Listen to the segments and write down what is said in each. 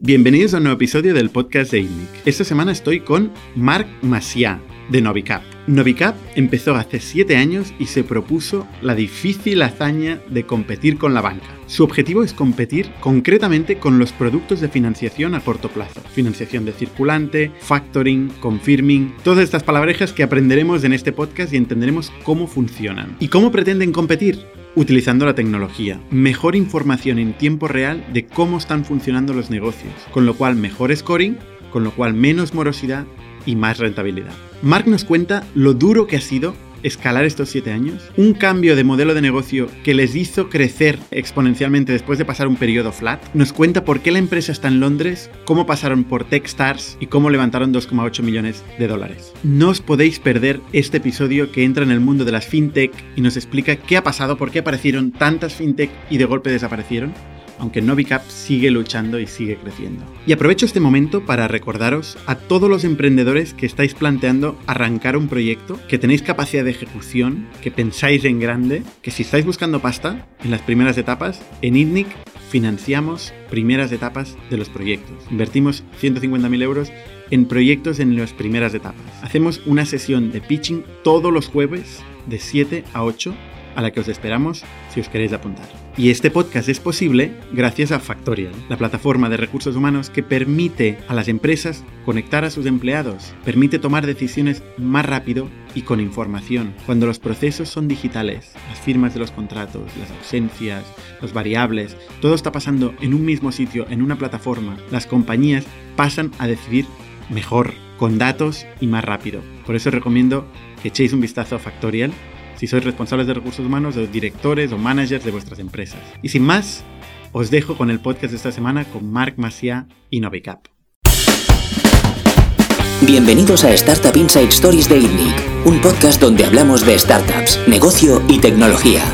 Bienvenidos a un nuevo episodio del podcast de INNIC. Esta semana estoy con Marc Maciá, de Novicap. Novicap empezó hace 7 años y se propuso la difícil hazaña de competir con la banca. Su objetivo es competir concretamente con los productos de financiación a corto plazo. Financiación de circulante, factoring, confirming, todas estas palabrejas que aprenderemos en este podcast y entenderemos cómo funcionan. ¿Y cómo pretenden competir? utilizando la tecnología, mejor información en tiempo real de cómo están funcionando los negocios, con lo cual mejor scoring, con lo cual menos morosidad y más rentabilidad. Mark nos cuenta lo duro que ha sido escalar estos siete años, un cambio de modelo de negocio que les hizo crecer exponencialmente después de pasar un periodo flat, nos cuenta por qué la empresa está en Londres, cómo pasaron por Techstars y cómo levantaron 2,8 millones de dólares. No os podéis perder este episodio que entra en el mundo de las fintech y nos explica qué ha pasado, por qué aparecieron tantas fintech y de golpe desaparecieron aunque Novicap sigue luchando y sigue creciendo. Y aprovecho este momento para recordaros a todos los emprendedores que estáis planteando arrancar un proyecto, que tenéis capacidad de ejecución, que pensáis en grande, que si estáis buscando pasta en las primeras etapas, en ITNIC financiamos primeras etapas de los proyectos. Invertimos 150.000 euros en proyectos en las primeras etapas. Hacemos una sesión de pitching todos los jueves de 7 a 8 a la que os esperamos si os queréis apuntar. Y este podcast es posible gracias a Factorial, la plataforma de recursos humanos que permite a las empresas conectar a sus empleados, permite tomar decisiones más rápido y con información. Cuando los procesos son digitales, las firmas de los contratos, las ausencias, los variables, todo está pasando en un mismo sitio, en una plataforma, las compañías pasan a decidir mejor, con datos y más rápido. Por eso recomiendo que echéis un vistazo a Factorial si sois responsables de recursos humanos o directores o managers de vuestras empresas. Y sin más, os dejo con el podcast de esta semana con Marc Maciá y Novicap. Bienvenidos a Startup Inside Stories de INNIC, un podcast donde hablamos de startups, negocio y tecnología.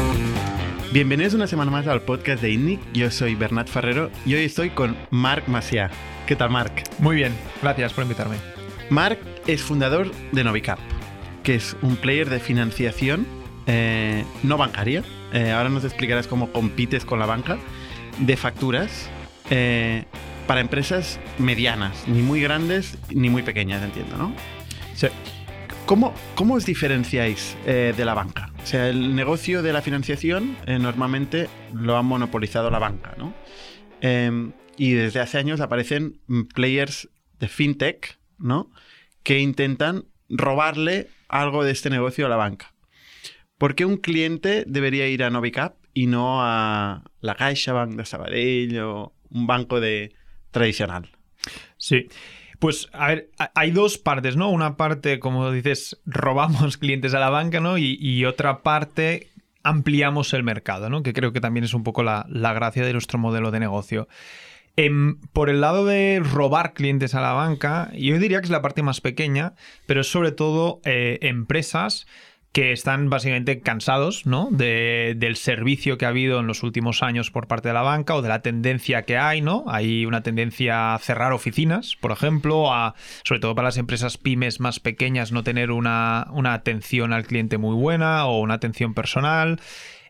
Bienvenidos una semana más al podcast de INNIC. Yo soy Bernat Ferrero y hoy estoy con Marc Maciá. ¿Qué tal, Marc? Muy bien, gracias por invitarme. Marc es fundador de Novicap que es un player de financiación eh, no bancaria. Eh, ahora nos explicarás cómo compites con la banca de facturas eh, para empresas medianas, ni muy grandes ni muy pequeñas, entiendo, ¿no? Sí. ¿Cómo, ¿Cómo, os diferenciáis de la banca? O sea, el negocio de la financiación normalmente lo ha monopolizado la banca, ¿no? Em, y desde hace años aparecen players de fintech, ¿no? Que intentan robarle algo de este negocio a la banca. ¿Por qué un cliente debería ir a Novicap y no a la CaixaBank de Sabadell o un banco de tradicional? Sí. Pues a ver, hay dos partes, ¿no? Una parte, como dices, robamos clientes a la banca, ¿no? Y, otra parte, ampliamos el mercado, ¿no? Que creo que también es un poco la, la gracia de nuestro modelo de negocio. Em, por el lado de robar clientes a la banca, yo diría que es la parte más pequeña, pero es sobre todo eh, empresas que están básicamente cansados ¿no? del servicio que ha habido en los últimos años por parte de la banca o de la tendencia que hay, ¿no? Hay una tendencia a cerrar oficinas, por ejemplo, a, sobre todo para las empresas pymes más pequeñas, no tener una, una atención al cliente muy buena o una atención personal.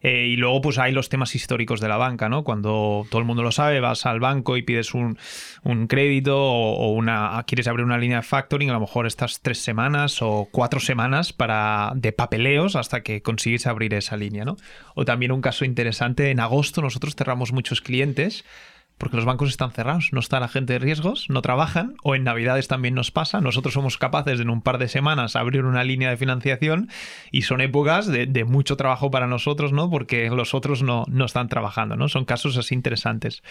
Eh, y luego, pues hay los temas históricos de la banca, ¿no? Cuando todo el mundo lo sabe, vas al banco y pides un, crédito o, una quieres abrir una línea de factoring, a lo mejor estás tres semanas o cuatro semanas para de papeleos hasta que consigues abrir esa línea, ¿no? O también un caso interesante, en agosto nosotros cerramos muchos clientes porque los bancos están cerrados, no está la gente de riesgos, no trabajan, o en Navidades también nos pasa, nosotros somos capaces de en un par de semanas abrir una línea de financiación y son épocas de, mucho trabajo para nosotros, ¿no? Porque los otros no, no están trabajando, ¿no? Son casos así interesantes.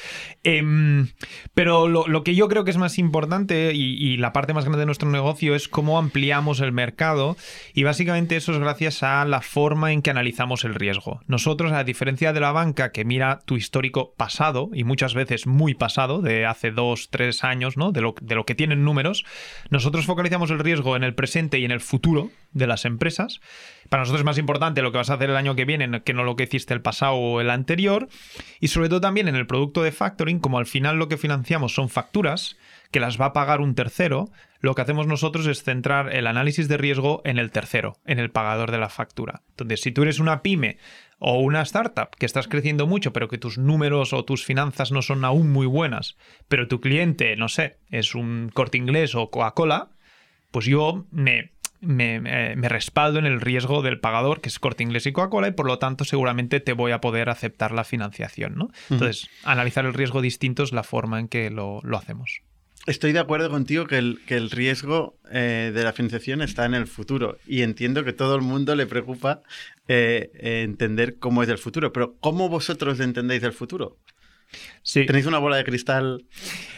Em, pero lo, que yo creo que es más importante y, y, la parte más grande de nuestro negocio es cómo ampliamos el mercado y básicamente eso es gracias a la forma en que analizamos el riesgo. Nosotros, a diferencia de la banca que mira tu histórico pasado y muchas veces muy pasado, de hace dos, tres años, ¿no? De lo, de lo que tienen números, nosotros focalizamos el riesgo en el presente y en el futuro de las empresas. Para nosotros es más importante lo que vas a hacer el año que viene que no lo que hiciste el pasado o el anterior. Y sobre todo también en el producto de factoring, como al final lo que financiamos son facturas que las va a pagar un tercero, lo que hacemos nosotros es centrar el análisis de riesgo en el tercero, en el pagador de la factura. Entonces, si tú eres una pyme o una startup que estás creciendo mucho, pero que tus números o tus finanzas no son aún muy buenas, pero tu cliente, no sé, es un corte inglés o Coca-Cola, pues yo me, me, me, respaldo en el riesgo del pagador, que es corte inglés y Coca-Cola, y por lo tanto seguramente te voy a poder aceptar la financiación. ¿no? Entonces, analizar el riesgo distinto es la forma en que lo, lo hacemos. Estoy de acuerdo contigo que el, que el riesgo eh, de la financiación está en el futuro y entiendo que todo el mundo le preocupa eh, entender cómo es el futuro, pero ¿cómo vosotros entendéis el futuro? Sí. ¿Tenéis una bola de cristal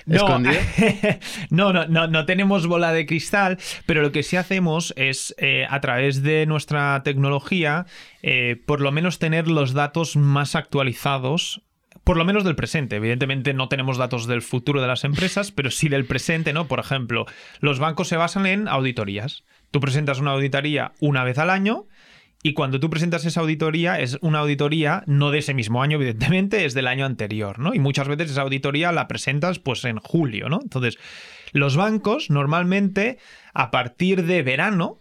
no, escondida? no, no, no, no tenemos bola de cristal, pero lo que sí hacemos es, eh, a través de nuestra tecnología, eh, por lo menos tener los datos más actualizados por lo menos del presente. Evidentemente no tenemos datos del futuro de las empresas, pero sí del presente, ¿no? Por ejemplo, los bancos se basan en auditorías. Tú presentas una auditoría una vez al año y cuando tú presentas esa auditoría, es una auditoría no de ese mismo año, evidentemente, es del año anterior, ¿no? Y muchas veces esa auditoría la presentas pues en julio, ¿no? Entonces, los bancos normalmente a partir de verano,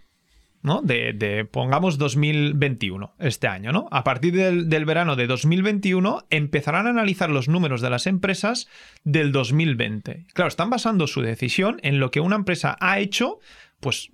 De, pongamos 2021, este año, ¿no? A partir del, del, verano de 2021 empezarán a analizar los números de las empresas del 2020. Claro, están basando su decisión en lo que una empresa ha hecho, pues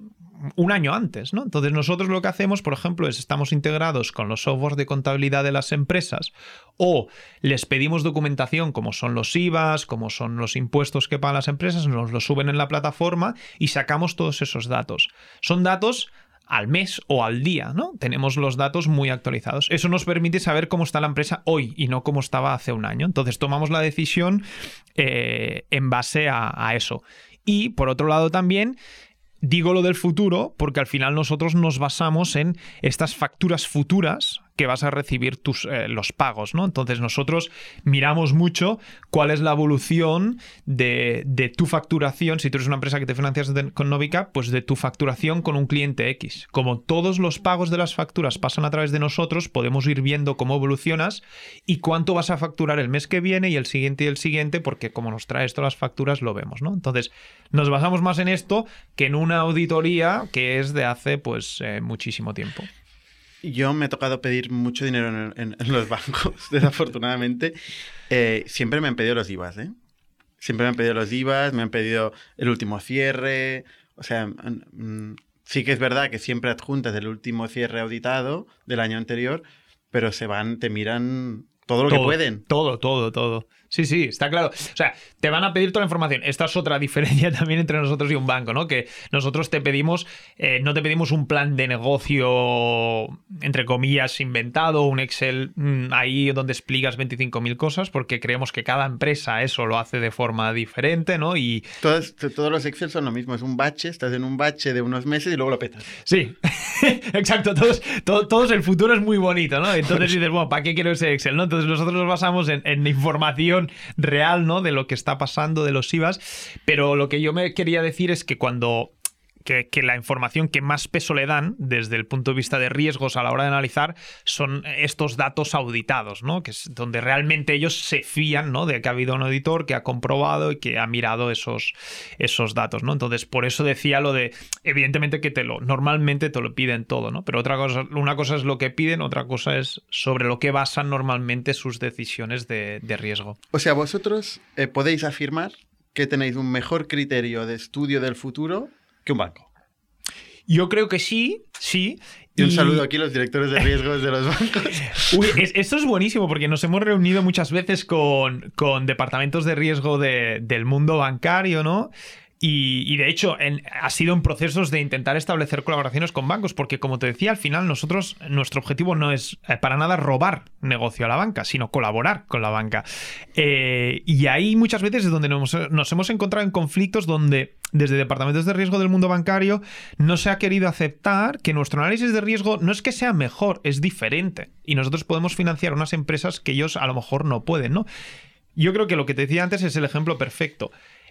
un año antes, ¿no? Entonces nosotros lo que hacemos, por ejemplo, es estamos integrados con los softwares de contabilidad de las empresas o les pedimos documentación como son los IVAs, como son los impuestos que pagan las empresas, nos los suben en la plataforma y sacamos todos esos datos. Son datos al mes o al día, ¿no? Tenemos los datos muy actualizados. Eso nos permite saber cómo está la empresa hoy y no cómo estaba hace un año. Entonces tomamos la decisión eh, en base a, a eso. Y por otro lado también Digo lo del futuro porque al final nosotros nos basamos en estas facturas futuras que vas a recibir tus, eh, los pagos, ¿no? Entonces nosotros miramos mucho cuál es la evolución de, de, tu facturación, si tú eres una empresa que te financias con Novica, pues de tu facturación con un cliente X. Como todos los pagos de las facturas pasan a través de nosotros, podemos ir viendo cómo evolucionas y cuánto vas a facturar el mes que viene y el siguiente y el siguiente, porque como nos traes todas las facturas lo vemos, ¿no? Entonces nos basamos más en esto que en una auditoría que es de hace pues eh, muchísimo tiempo. Yo me he tocado pedir mucho dinero en, en, en los bancos, desafortunadamente. Eh, siempre me han pedido los IVAs, ¿eh? Siempre me han pedido los IVAs, me han pedido el último cierre. O sea, mm, sí que es verdad que siempre adjuntas el último cierre auditado del año anterior, pero se van, te miran todo lo todo, que pueden. Todo, todo, todo. Sí, sí, está claro. O sea, te van a pedir toda la información. Esta es otra diferencia también entre nosotros y un banco, ¿no? Que nosotros te pedimos, eh, no te pedimos un plan de negocio, entre comillas, inventado, un Excel mmm, ahí donde explicas 25.000 cosas, porque creemos que cada empresa eso lo hace de forma diferente, ¿no? Y... Todos, todos los Excel son lo mismo, es un bache, estás en un bache de unos meses y luego lo petas. Sí, exacto. Todos, todo, todos, el futuro es muy bonito, ¿no? Entonces dices, bueno, ¿para qué quiero ese Excel? ¿no? Entonces nosotros nos basamos en, en información real, ¿no? De lo que está pasando, de los IVAs. Pero lo que yo me quería decir es que cuando que, la información que más peso le dan desde el punto de vista de riesgos a la hora de analizar son estos datos auditados, ¿no? Que es donde realmente ellos se fían, ¿no? De que ha habido un auditor que ha comprobado y que ha mirado esos, esos datos, ¿no? Entonces, por eso decía lo de, evidentemente que te lo, normalmente te lo piden todo, ¿no? Pero otra cosa, una cosa es lo que piden, otra cosa es sobre lo que basan normalmente sus decisiones de, de riesgo. O sea, vosotros eh, podéis afirmar que tenéis un mejor criterio de estudio del futuro que un banco. Yo creo que sí, sí. Y un saludo aquí a los directores de riesgos de los bancos. Uy, es, esto es buenísimo porque nos hemos reunido muchas veces con, con departamentos de riesgo de, del mundo bancario, ¿no? Y, de hecho ha sido en procesos de intentar establecer colaboraciones con bancos, porque como te decía, al final nosotros, nuestro objetivo no es eh, para nada robar negocio a la banca, sino colaborar con la banca. Eh, y ahí muchas veces es donde nos, nos, hemos encontrado en conflictos donde desde departamentos de riesgo del mundo bancario no se ha querido aceptar que nuestro análisis de riesgo no es que sea mejor, es diferente. Y nosotros podemos financiar unas empresas que ellos a lo mejor no pueden, ¿no? Yo creo que lo que te decía antes es el ejemplo perfecto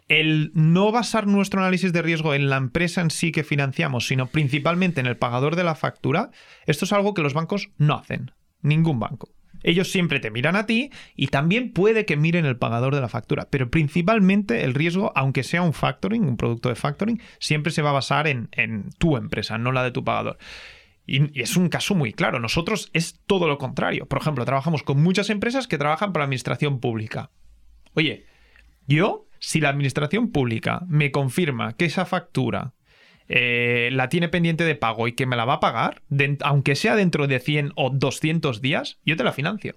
el no basar nuestro análisis de riesgo en la empresa en sí que financiamos, sino principalmente en el pagador de la factura, esto es algo que los bancos no hacen. Ningún banco. Ellos siempre te miran a ti y también puede que miren el pagador de la factura, pero principalmente el riesgo, aunque sea un factoring, un producto de factoring, siempre se va a basar en, tu empresa, no la de tu pagador. Y, es un caso muy claro. Nosotros es todo lo contrario. Por ejemplo, trabajamos con muchas empresas que trabajan para la administración pública. Oye, yo, si la administración pública me confirma que esa factura eh, la tiene pendiente de pago y que me la va a pagar, aunque sea dentro de 100 o 200 días, yo te la financio.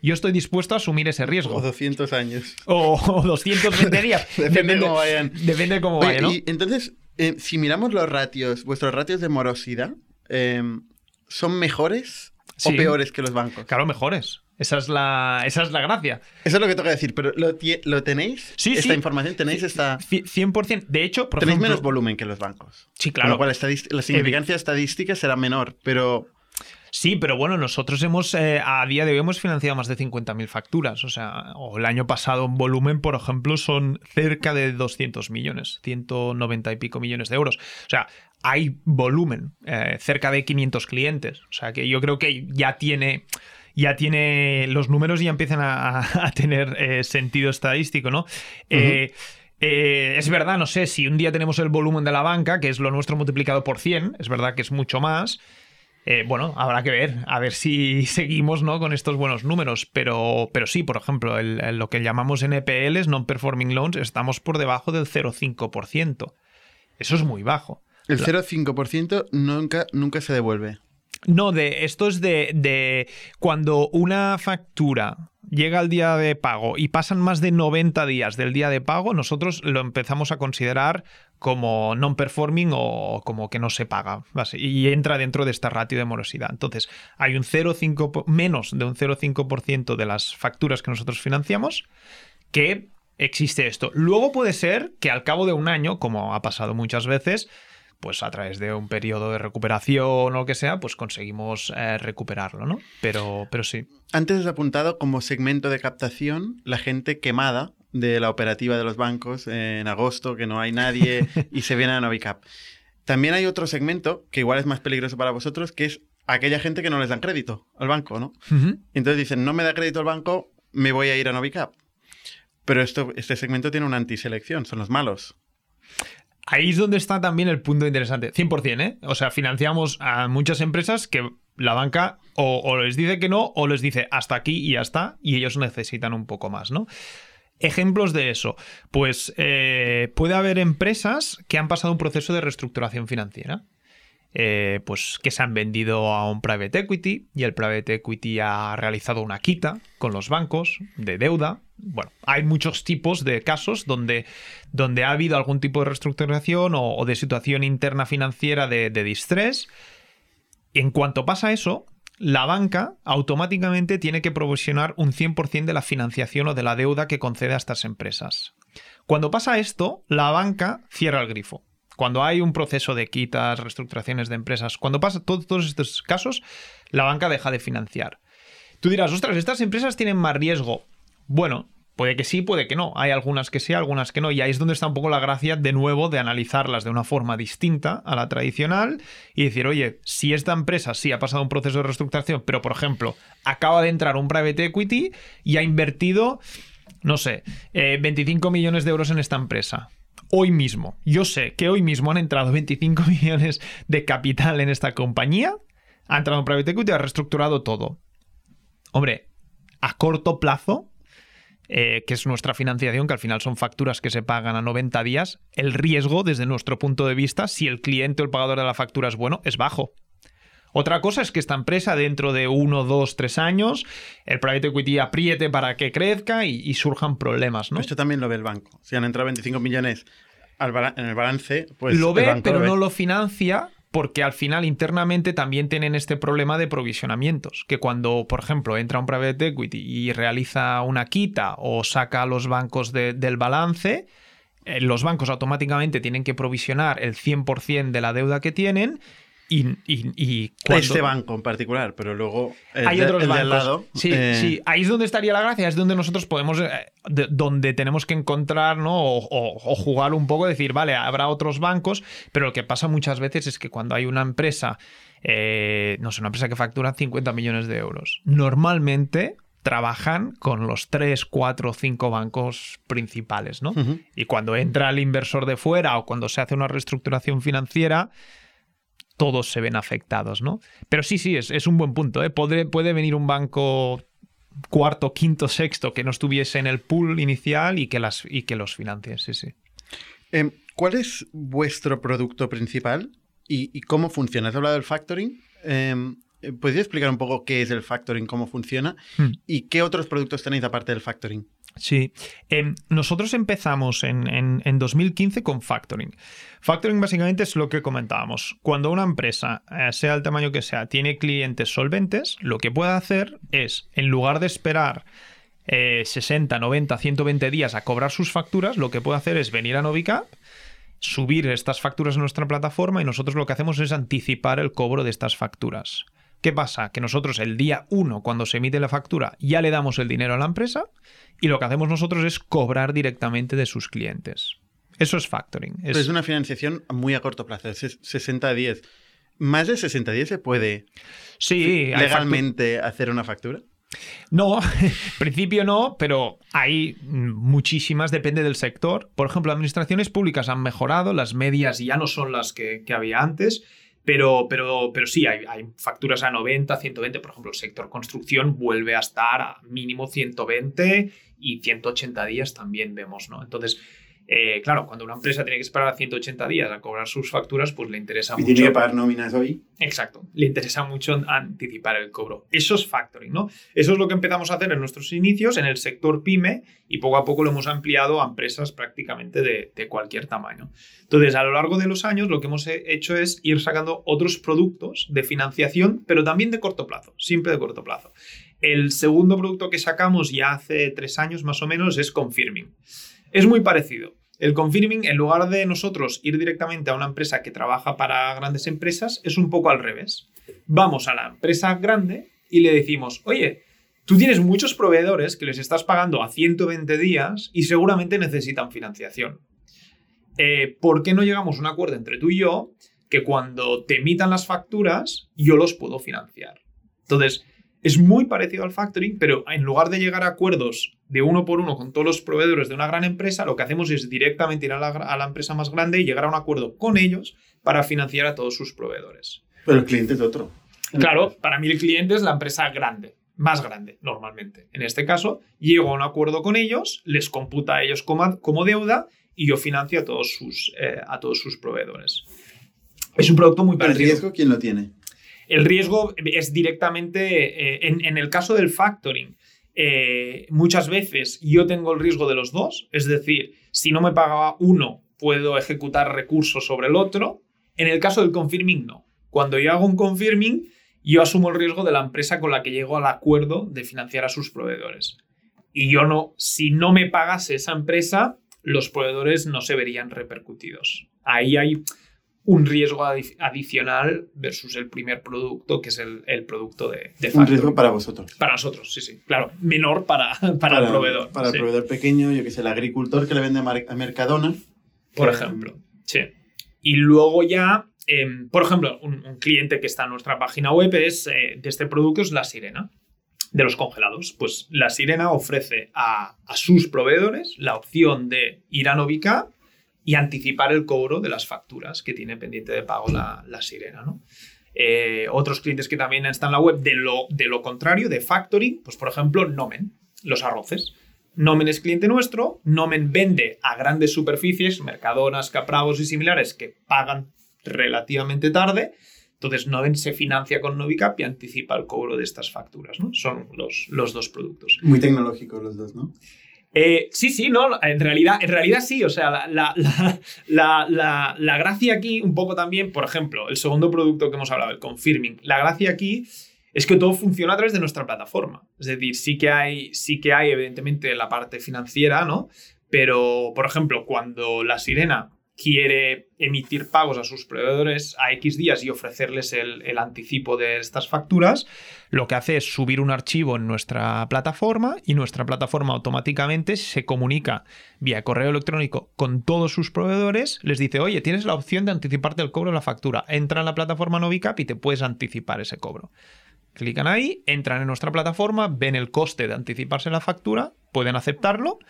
Yo estoy dispuesto a asumir ese riesgo. O 200 años. O, 220 días. depende, de cómo vayan. Depende de cómo. Y entonces, eh, si miramos los ratios, vuestros ratios de morosidad, Em, ¿son mejores o peores que los bancos? Claro, mejores. Esa es, la, esa es la gracia. Eso es lo que toca decir, pero ¿lo, lo tenéis? Sí, esta información, ¿tenéis esta...? 100%. De hecho, por Tenéis menos volumen que los bancos. Sí, claro. Con lo cual, la significancia estadística será menor, pero... Sí, pero bueno, nosotros hemos, eh, a día de hoy hemos financiado más de 50.000 facturas. O sea, o el año pasado en volumen, por ejemplo, son cerca de 200 millones, 190 y pico millones de euros. O sea, hay volumen, eh, cerca de 500 clientes. O sea que yo creo que ya tiene ya tiene los números ya empiezan a, tener eh, sentido estadístico, ¿no? Eh, es verdad, no sé, si un día tenemos el volumen de la banca, que es lo nuestro multiplicado por 100, es verdad que es mucho más. bueno, habrá que ver, a ver si seguimos ¿no? con estos buenos números, pero, pero sí, por ejemplo, lo que llamamos NPLs, Non-Performing Loans, estamos por debajo del 0,5%. Eso es muy bajo. El 0,5% nunca, nunca se devuelve. No, de esto es de, de, cuando una factura llega al día de pago y pasan más de 90 días del día de pago, nosotros lo empezamos a considerar como non-performing o como que no se paga. Y entra dentro de esta ratio de morosidad. Entonces, hay un 0,5, menos de un 0,5% de las facturas que nosotros financiamos que existe esto. Luego puede ser que al cabo de un año, como ha pasado muchas veces, pues a través de un periodo de recuperación o lo que sea, pues conseguimos eh, recuperarlo, ¿no? Pero, pero sí. Antes has apuntado como segmento de captación la gente quemada de la operativa de los bancos en agosto, que no hay nadie y se viene a Novicap. También hay otro segmento que igual es más peligroso para vosotros, que es aquella gente que no les dan crédito al banco, ¿no? Entonces dicen, no me da crédito el banco, me voy a ir a Novicap. Pero esto, este segmento tiene una antiselección, son los malos. Ahí es donde está también el punto interesante. 100%, ¿eh? O sea, financiamos a muchas empresas que la banca o, les dice que no o les dice hasta aquí y ya está y ellos necesitan un poco más, ¿no? Ejemplos de eso. Pues eh, puede haber empresas que han pasado un proceso de reestructuración financiera. Eh, pues que se han vendido a un private equity y el private equity ha realizado una quita con los bancos de deuda. Bueno, hay muchos tipos de casos donde, donde ha habido algún tipo de reestructuración o, de situación interna financiera de, de distrés. En cuanto pasa eso, la banca automáticamente tiene que provisionar un 100% de la financiación o de la deuda que concede a estas empresas. Cuando pasa esto, la banca cierra el grifo. Cuando hay un proceso de quitas, reestructuraciones de empresas, cuando pasa todos estos casos, la banca deja de financiar. Tú dirás, ostras, estas empresas tienen más riesgo. Bueno, puede que sí, puede que no. Hay algunas que sí, algunas que no. Y ahí es donde está un poco la gracia de nuevo de analizarlas de una forma distinta a la tradicional y decir, oye, si esta empresa sí ha pasado un proceso de reestructuración, pero por ejemplo, acaba de entrar un private equity y ha invertido, no sé, 25 eh, millones de euros en esta empresa hoy mismo, yo sé que hoy mismo han entrado 25 millones de capital en esta compañía, ha entrado en private equity ha reestructurado todo. Hombre, a corto plazo, eh, que es nuestra financiación, que al final son facturas que se pagan a 90 días, el riesgo, desde nuestro punto de vista, si el cliente o el pagador de la factura es bueno, es bajo. Otra cosa es que esta empresa dentro de uno, dos, tres años, el private equity apriete para que crezca y, surjan problemas, ¿no? Esto también lo ve el banco. Si han entrado 25 millones en el balance, pues... Lo ve, pero no lo financia porque al final internamente también tienen este problema de provisionamientos, que cuando, por ejemplo, entra un private equity y realiza una quita o saca a los bancos del balance, eh, los bancos automáticamente tienen que provisionar el 100% de la deuda que tienen y, y, y cuando... Este banco en particular, pero luego el hay otros bancos. al lado. Sí, eh, sí, ahí es donde estaría la gracia, es donde nosotros podemos, eh, donde tenemos que encontrar, ¿no? O, jugar un poco, decir, vale, habrá otros bancos, pero lo que pasa muchas veces es que cuando hay una empresa, eh, no sé, una empresa que factura 50 millones de euros, normalmente trabajan con los 3, 4, 5 bancos principales, ¿no? Y cuando entra el inversor de fuera o cuando se hace una reestructuración financiera, todos se ven afectados, ¿no? Pero sí, sí, es, un buen punto. ¿eh? Puede, puede venir un banco cuarto, quinto, sexto que no estuviese en el pool inicial y que, las, y que los financie, sí, sí. Em, ¿Cuál es vuestro producto principal y, cómo funciona? ¿Has hablado del factoring? Em, ¿Podrías explicar un poco qué es el factoring, cómo funciona hmm. y qué otros productos tenéis aparte del factoring? Sí, em, nosotros empezamos en, 2015 con factoring. Factoring básicamente es lo que comentábamos. Cuando una empresa, eh, sea el tamaño que sea, tiene clientes solventes, lo que puede hacer es, en lugar de esperar 60, 90, 120 días a cobrar sus facturas, lo que puede hacer es venir a Novicap, subir estas facturas a nuestra plataforma y nosotros lo que hacemos es anticipar el cobro de estas facturas. ¿Qué pasa? Que nosotros el día 1, cuando se emite la factura, ya le damos el dinero a la empresa y lo que hacemos nosotros es cobrar directamente de sus clientes. Eso es factoring. Es, una financiación muy a corto plazo, es 60 días. ¿Más de 60 días se puede sí, legalmente hacer una factura? No, en principio no, pero hay muchísimas, depende del sector. Por ejemplo, administraciones públicas han mejorado, las medias ya no son las que, que había antes pero, pero, pero sí, hay, facturas a 90, 120. Por ejemplo, el sector construcción vuelve a estar a mínimo 120 y 180 días también vemos, ¿no? Entonces, eh, claro, cuando una empresa tiene que esperar a 180 días a cobrar sus facturas, pues le interesa ¿Y mucho. tiene que pagar nóminas hoy? Exacto. Le interesa mucho anticipar el cobro. Eso es factoring, ¿no? Eso es lo que empezamos a hacer en nuestros inicios en el sector pyme y poco a poco lo hemos ampliado a empresas prácticamente de, de cualquier tamaño. Entonces, a lo largo de los años, lo que hemos hecho es ir sacando otros productos de financiación, pero también de corto plazo, siempre de corto plazo. El segundo producto que sacamos ya hace tres años más o menos es Confirming. Es muy parecido. El confirming, en lugar de nosotros ir directamente a una empresa que trabaja para grandes empresas, es un poco al revés. Vamos a la empresa grande y le decimos, oye, tú tienes muchos proveedores que les estás pagando a 120 días y seguramente necesitan financiación. Eh, ¿Por qué no llegamos a un acuerdo entre tú y yo que cuando te emitan las facturas yo los puedo financiar? Entonces, es muy parecido al factoring, pero en lugar de llegar a acuerdos de uno por uno con todos los proveedores de una gran empresa, lo que hacemos es directamente ir a la, empresa más grande y llegar a un acuerdo con ellos para financiar a todos sus proveedores. Pero el cliente es otro. Claro, para mí el cliente es la empresa grande, más grande normalmente. En este caso, llego a un acuerdo con ellos, les computa a ellos como, como deuda y yo financio a todos sus, eh, a todos sus proveedores. Es un producto muy parecido. ¿El riesgo quién lo tiene? El riesgo es directamente, eh, en, el caso del factoring, eh, muchas veces yo tengo el riesgo de los dos, es decir, si no me pagaba uno, puedo ejecutar recursos sobre el otro. En el caso del confirming, no. Cuando yo hago un confirming, yo asumo el riesgo de la empresa con la que llego al acuerdo de financiar a sus proveedores. Y yo no, si no me pagase esa empresa, los proveedores no se verían repercutidos. Ahí hay un riesgo adicional versus el primer producto, que es el, producto de, de Un riesgo para vosotros. Para nosotros, sí, sí. Claro, menor para, para, el proveedor. Para el proveedor pequeño, yo que sé, el agricultor que le vende a Mercadona. Por ejemplo, sí. Y luego ya, em, por ejemplo, un, cliente que está en nuestra página web es, eh, de este producto es La Sirena de los congelados. Pues La Sirena ofrece a, a sus proveedores la opción de ir a Novica y anticipar el cobro de las facturas que tiene pendiente de pago la, sirena. ¿no? Eh, otros clientes que también están en la web de lo, de lo contrario, de factoring, pues por ejemplo Nomen, los arroces. Nomen es cliente nuestro, Nomen vende a grandes superficies, mercadonas, capravos y similares que pagan relativamente tarde. Entonces Nomen se financia con Novicap y anticipa el cobro de estas facturas. ¿no? Son los, los dos productos. Muy tecnológicos los dos, ¿no? Eh, sí, sí, no, en realidad, en realidad sí, o sea, la, la, gracia aquí, un poco también, por ejemplo, el segundo producto que hemos hablado, el confirming, la gracia aquí es que todo funciona a través de nuestra plataforma. Es decir, sí que hay, sí que hay evidentemente la parte financiera, ¿no? Pero, por ejemplo, cuando la sirena quiere emitir pagos a sus proveedores a X días y ofrecerles el, anticipo de estas facturas, lo que hace es subir un archivo en nuestra plataforma y nuestra plataforma automáticamente se comunica vía correo electrónico con todos sus proveedores, les dice, oye, tienes la opción de anticiparte el cobro de la factura, entra en la plataforma Novicap y te puedes anticipar ese cobro. Clican ahí, entran en nuestra plataforma, ven el coste de anticiparse la factura, pueden aceptarlo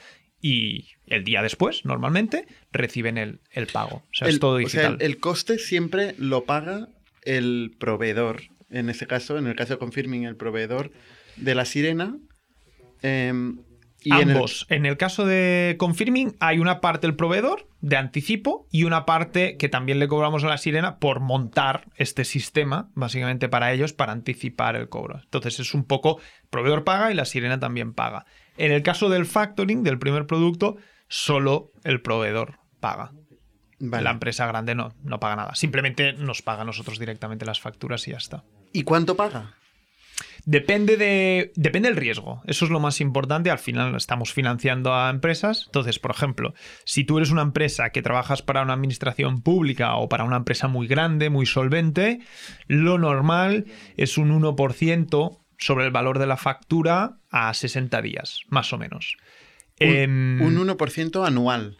y el día después, normalmente, reciben el, pago. O sea, es todo digital. O sea, el, coste siempre lo paga el proveedor. En ese caso, en el caso de Confirming, el proveedor de la sirena. Em, y Ambos. En el... en el... caso de Confirming hay una parte del proveedor de anticipo y una parte que también le cobramos a la sirena por montar este sistema, básicamente para ellos, para anticipar el cobro. Entonces es un poco, el proveedor paga y la sirena también paga. En el caso del factoring, del primer producto, solo el proveedor paga. La empresa grande no, no paga nada. Simplemente nos paga a nosotros directamente las facturas y ya está. ¿Y cuánto paga? Depende, de, depende del riesgo. Eso es lo más importante. Al final estamos financiando a empresas. Entonces, por ejemplo, si tú eres una empresa que trabajas para una administración pública o para una empresa muy grande, muy solvente, lo normal es un 1% sobre el valor de la factura a 60 días, más o menos. Un, 1% em, anual.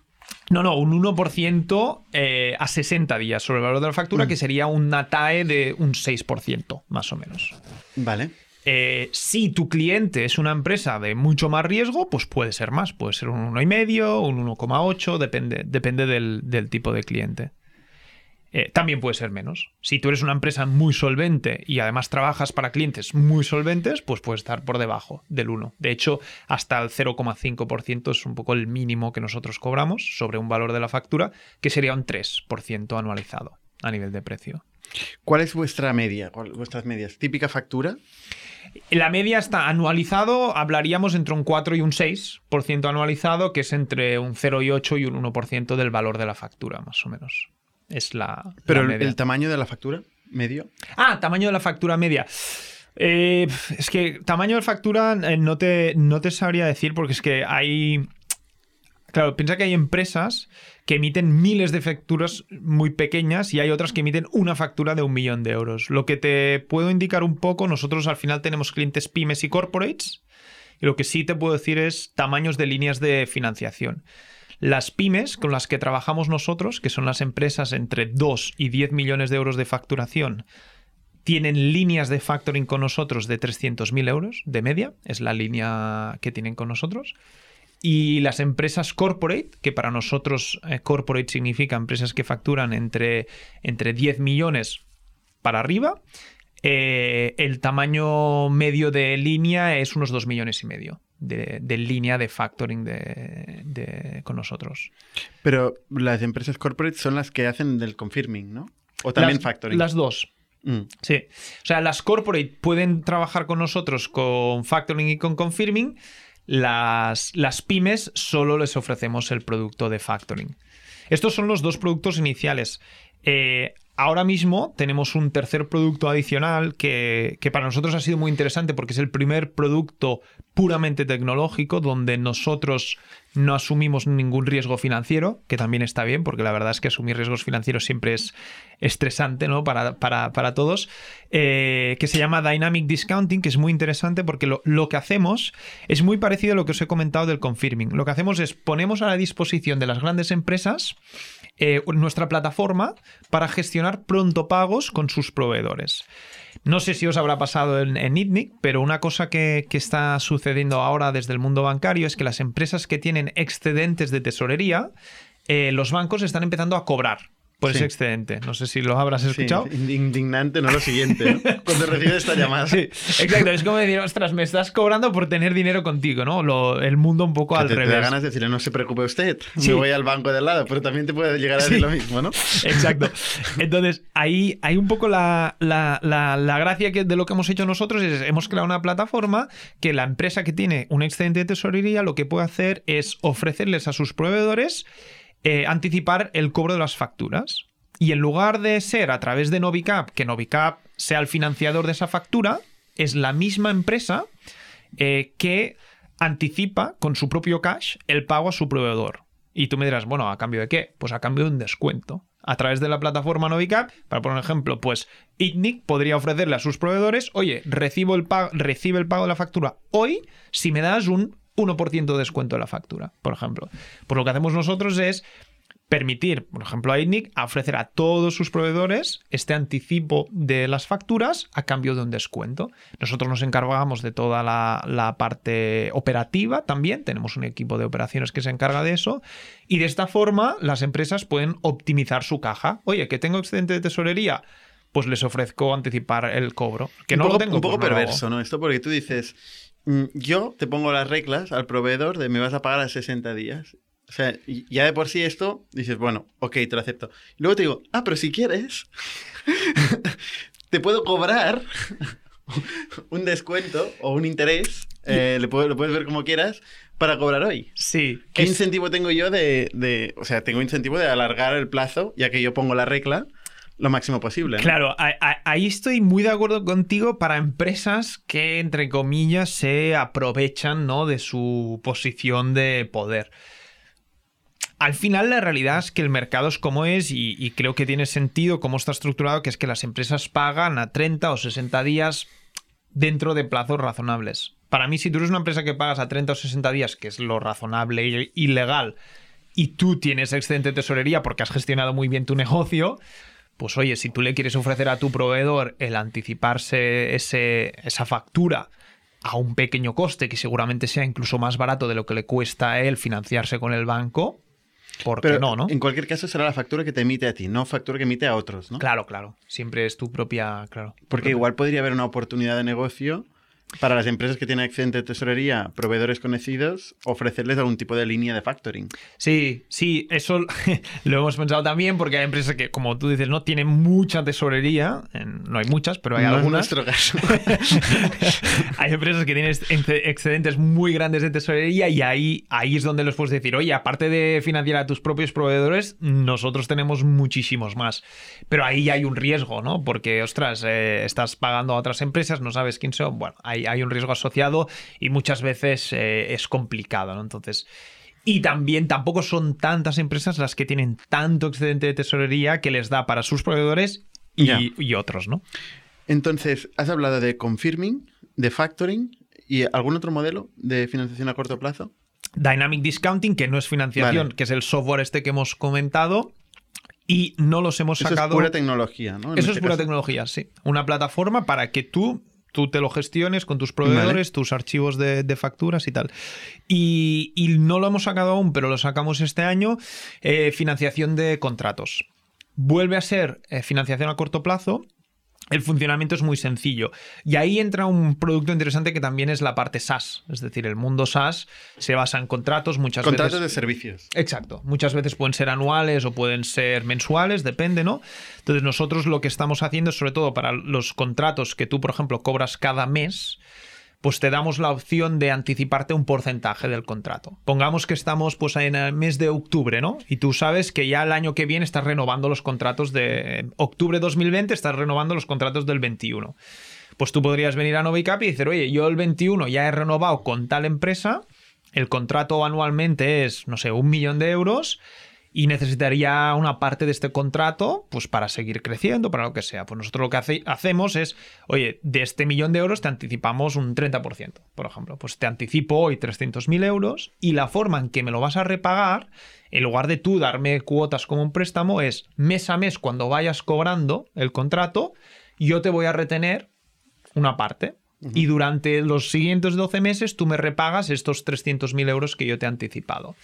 No, no, un 1% eh, a 60 días sobre el valor de la factura, mm. que sería una TAE de un 6%, más o menos. Vale. Eh, si tu cliente es una empresa de mucho más riesgo, pues puede ser más. Puede ser un 1,5, un 1,8, depende, depende del tipo de cliente. Eh, también puede ser menos. Si tú eres una empresa muy solvente y además trabajas para clientes muy solventes, pues puede estar por debajo del 1. De hecho, hasta el 0,5% es un poco el mínimo que nosotros cobramos sobre un valor de la factura, que sería un 3% anualizado a nivel de precio. ¿Cuál es vuestra media? ¿Vuestras medias? ¿Típica factura? La media está anualizado, hablaríamos entre un 4 y un 6% anualizado, que es entre un 0 y 8 y un 1% del valor de la factura, más o menos. Es la. Pero el tamaño de la factura medio. Ah, tamaño de la factura media. Eh, es que tamaño de factura eh, no, te, no te sabría decir porque es que hay. Claro, piensa que hay empresas que emiten miles de facturas muy pequeñas y hay otras que emiten una factura de un millón de euros. Lo que te puedo indicar un poco, nosotros al final tenemos clientes pymes y corporates y lo que sí te puedo decir es tamaños de líneas de financiación. Las pymes con las que trabajamos nosotros, que son las empresas entre 2 y 10 millones de euros de facturación, tienen líneas de factoring con nosotros de 300.000 euros de media, es la línea que tienen con nosotros. Y las empresas corporate, que para nosotros eh, corporate significa empresas que facturan entre, entre 10 millones para arriba, eh, el tamaño medio de línea es unos 2 millones y medio de, línea de factoring de, con nosotros. Pero las empresas corporate son las que hacen del confirming, ¿no? O también factoring. Las dos. Mm. Sí. O sea, las corporate pueden trabajar con nosotros con factoring y con confirming. Las, las pymes solo les ofrecemos el producto de factoring. Estos son los dos productos iniciales. Eh, ahora mismo tenemos un tercer producto adicional que, para nosotros ha sido muy interesante porque es el primer producto puramente tecnológico donde nosotros no asumimos ningún riesgo financiero, que también está bien porque la verdad es que asumir riesgos financieros siempre es estresante ¿no? para, para, todos, eh, que se llama Dynamic Discounting, que es muy interesante porque lo, lo que hacemos es muy parecido a lo que os he comentado del confirming. Lo que hacemos es ponemos a la disposición de las grandes empresas eh, nuestra plataforma para gestionar pronto pagos con sus proveedores. No sé si os habrá pasado en, en ITNIC, pero una cosa que, está sucediendo ahora desde el mundo bancario es que las empresas que tienen excedentes de tesorería, eh, los bancos están empezando a cobrar por ese excedente. No sé si lo habrás escuchado. indignante, no lo siguiente, cuando recibes esta llamada. Sí, exacto. Es como decir, ostras, me estás cobrando por tener dinero contigo, ¿no? el mundo un poco al revés. Te da ganas de decirle, no se preocupe usted, me voy al banco de lado, pero también te puede llegar a decir lo mismo, ¿no? Exacto. Entonces, ahí hay un poco la, gracia que, de lo que hemos hecho nosotros es hemos creado una plataforma que la empresa que tiene un excedente de tesorería lo que puede hacer es ofrecerles a sus proveedores eh, anticipar el cobro de las facturas. Y en lugar de ser a través de Novicap, que Novicap sea el financiador de esa factura, es la misma empresa eh, que anticipa con su propio cash el pago a su proveedor. Y tú me dirás, bueno, ¿a cambio de qué? Pues a cambio de un descuento. A través de la plataforma Novicap, para poner un ejemplo, pues ITNIC podría ofrecerle a sus proveedores, oye, recibo el recibe el pago de la factura hoy si me das un 1% de descuento de la factura, por ejemplo. Pues lo que hacemos nosotros es permitir, por ejemplo, a ITNIC a ofrecer a todos sus proveedores este anticipo de las facturas a cambio de un descuento. Nosotros nos encargamos de toda la, parte operativa también, tenemos un equipo de operaciones que se encarga de eso, y de esta forma las empresas pueden optimizar su caja. Oye, que tengo excedente de tesorería, pues les ofrezco anticipar el cobro. Que un no poco, lo tengo. Un poco pues perverso, ¿no? Esto porque tú dices, yo te pongo las reglas al proveedor de me vas a pagar a 60 días. O sea, ya de por sí esto, dices, bueno, ok, te lo acepto. Y luego te digo, ah, pero si quieres, te puedo cobrar un descuento o un interés, eh, le puedo- lo puedes ver como quieras, para cobrar hoy. Sí. ¿Qué es- incentivo tengo yo de, de- O sea, tengo incentivo de alargar el plazo, ya que yo pongo la regla lo máximo posible. Claro, ahí estoy muy de acuerdo contigo para empresas que, entre comillas, se aprovechan ¿no? de su posición de poder. Al final la realidad es que el mercado es como es y, y creo que tiene sentido cómo está estructurado, que es que las empresas pagan a 30 o 60 días dentro de plazos razonables. Para mí, si tú eres una empresa que pagas a 30 o 60 días, que es lo razonable y legal, y tú tienes excedente de tesorería porque has gestionado muy bien tu negocio, pues oye, si tú le quieres ofrecer a tu proveedor el anticiparse ese, esa factura a un pequeño coste, que seguramente sea incluso más barato de lo que le cuesta a él financiarse con el banco, ¿por qué Pero no, no? en cualquier caso será la factura que te emite a ti, no factura que emite a otros, ¿no? Claro, claro. Siempre es tu propia, claro. Porque igual podría haber una oportunidad de negocio para las empresas que tienen excedente de tesorería, proveedores conocidos, ofrecerles algún tipo de línea de factoring. Sí, sí, eso lo hemos pensado también porque hay empresas que, como tú dices, no tienen mucha tesorería. No hay muchas, pero hay no algunas. es nuestro caso. hay empresas que tienen ex- excedentes muy grandes de tesorería y ahí, ahí es donde les puedes decir, oye, aparte de financiar a tus propios proveedores, nosotros tenemos muchísimos más. Pero ahí hay un riesgo, ¿no? Porque, ostras, eh, estás pagando a otras empresas, no sabes quién son. Bueno, hay, hay un riesgo asociado y muchas veces eh, es complicado, ¿no? Entonces... Y también tampoco son tantas empresas las que tienen tanto excedente de tesorería que les da para sus proveedores y, otros, ¿no? Entonces, has hablado de confirming, de factoring y algún otro modelo de financiación a corto plazo. Dynamic Discounting, que no es financiación, Vale. que es el software este que hemos comentado. Y no los hemos Eso sacado. es pura tecnología, ¿no? En Eso este es pura caso. tecnología, sí. Una plataforma para que tú, tú te lo gestiones con tus proveedores, tus archivos de, de facturas y tal. Y, y no lo hemos sacado aún, pero lo sacamos este año. eh, financiación de contratos. Vuelve a ser eh, financiación a corto plazo. El funcionamiento es muy sencillo. Y ahí entra un producto interesante que también es la parte SaaS. Es decir, el mundo SaaS se basa en contratos muchas Contratos veces. de servicios. Exacto. Muchas veces pueden ser anuales o pueden ser mensuales, depende, ¿no? Entonces nosotros lo que estamos haciendo es sobre todo para los contratos que tú, por ejemplo, cobras cada mes, pues te damos la opción de anticiparte un porcentaje del contrato. Pongamos que estamos pues en el mes de octubre, ¿no? Y tú sabes que ya el año que viene estás renovando los contratos de octubre 2020, estás renovando los contratos del 21. Pues tú podrías venir a Novicap y decir, oye, yo el 21 ya he renovado con tal empresa, el contrato anualmente es, no sé, un millón de euros y necesitaría una parte de este contrato pues para seguir creciendo, para lo que sea. Pues nosotros lo que hace- hacemos es, oye, de este millón de euros te anticipamos un 30%, por ejemplo. Pues te anticipo hoy 300.000 euros y la forma en que me lo vas a repagar, en lugar de tú darme cuotas como un préstamo, es mes a mes cuando vayas cobrando el contrato, yo te voy a retener una parte. Y durante los siguientes 12 meses tú me repagas estos 300.000 euros que yo te he anticipado.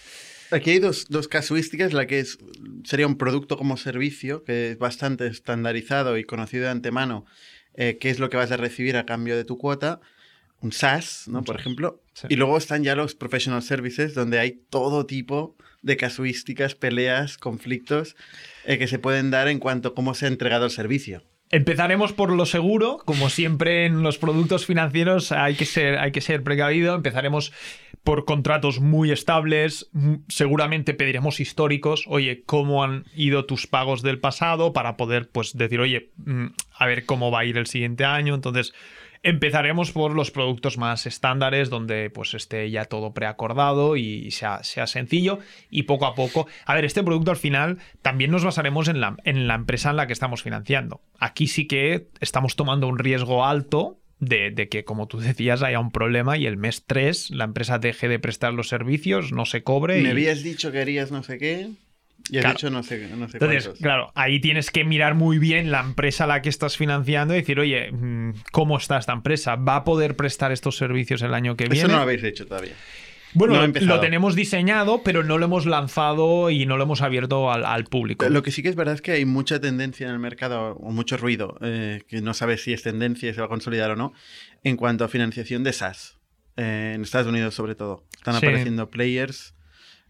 Aquí hay dos, dos casuísticas, la que es, sería un producto como servicio, que es bastante estandarizado y conocido de antemano, eh, qué es lo que vas a recibir a cambio de tu cuota, un SaaS, ¿no? Un Por SaaS, ejemplo. sí. Y luego están ya los professional services, donde hay todo tipo de casuísticas, peleas, conflictos eh, que se pueden dar en cuanto a cómo se ha entregado el servicio. Empezaremos por lo seguro, como siempre en los productos financieros hay que ser, hay que ser precavido. Empezaremos por contratos muy estables, seguramente pediremos históricos, oye, cómo han ido tus pagos del pasado para poder pues decir, oye, a ver cómo va a ir el siguiente año. Entonces, Empezaremos por los productos más estándares, donde pues esté ya todo preacordado y sea, sea sencillo. Y poco a poco. A ver, este producto al final también nos basaremos en la, en la empresa en la que estamos financiando. Aquí sí que estamos tomando un riesgo alto de, de, que, como tú decías, haya un problema y el mes 3 la empresa deje de prestar los servicios, no se cobre. Me y... habías dicho que harías no sé qué. Y has Claro. dicho no sé, no sé Entonces, cuántos. claro, ahí tienes que mirar muy bien la empresa a la que estás financiando y decir, oye, mm, ¿cómo está esta empresa? ¿Va a poder prestar estos servicios el año que Eso viene? no lo habéis hecho todavía. Bueno, no lo- tenemos diseñado, pero no lo hemos lanzado y no lo hemos abierto al, al público. Lo que sí que es verdad es que hay mucha tendencia en el mercado, o mucho ruido, eh, que no sabes si es tendencia, si se va a consolidar o no, en cuanto a financiación de SaaS. eh, en Estados Unidos, sobre todo. Están Sí. apareciendo players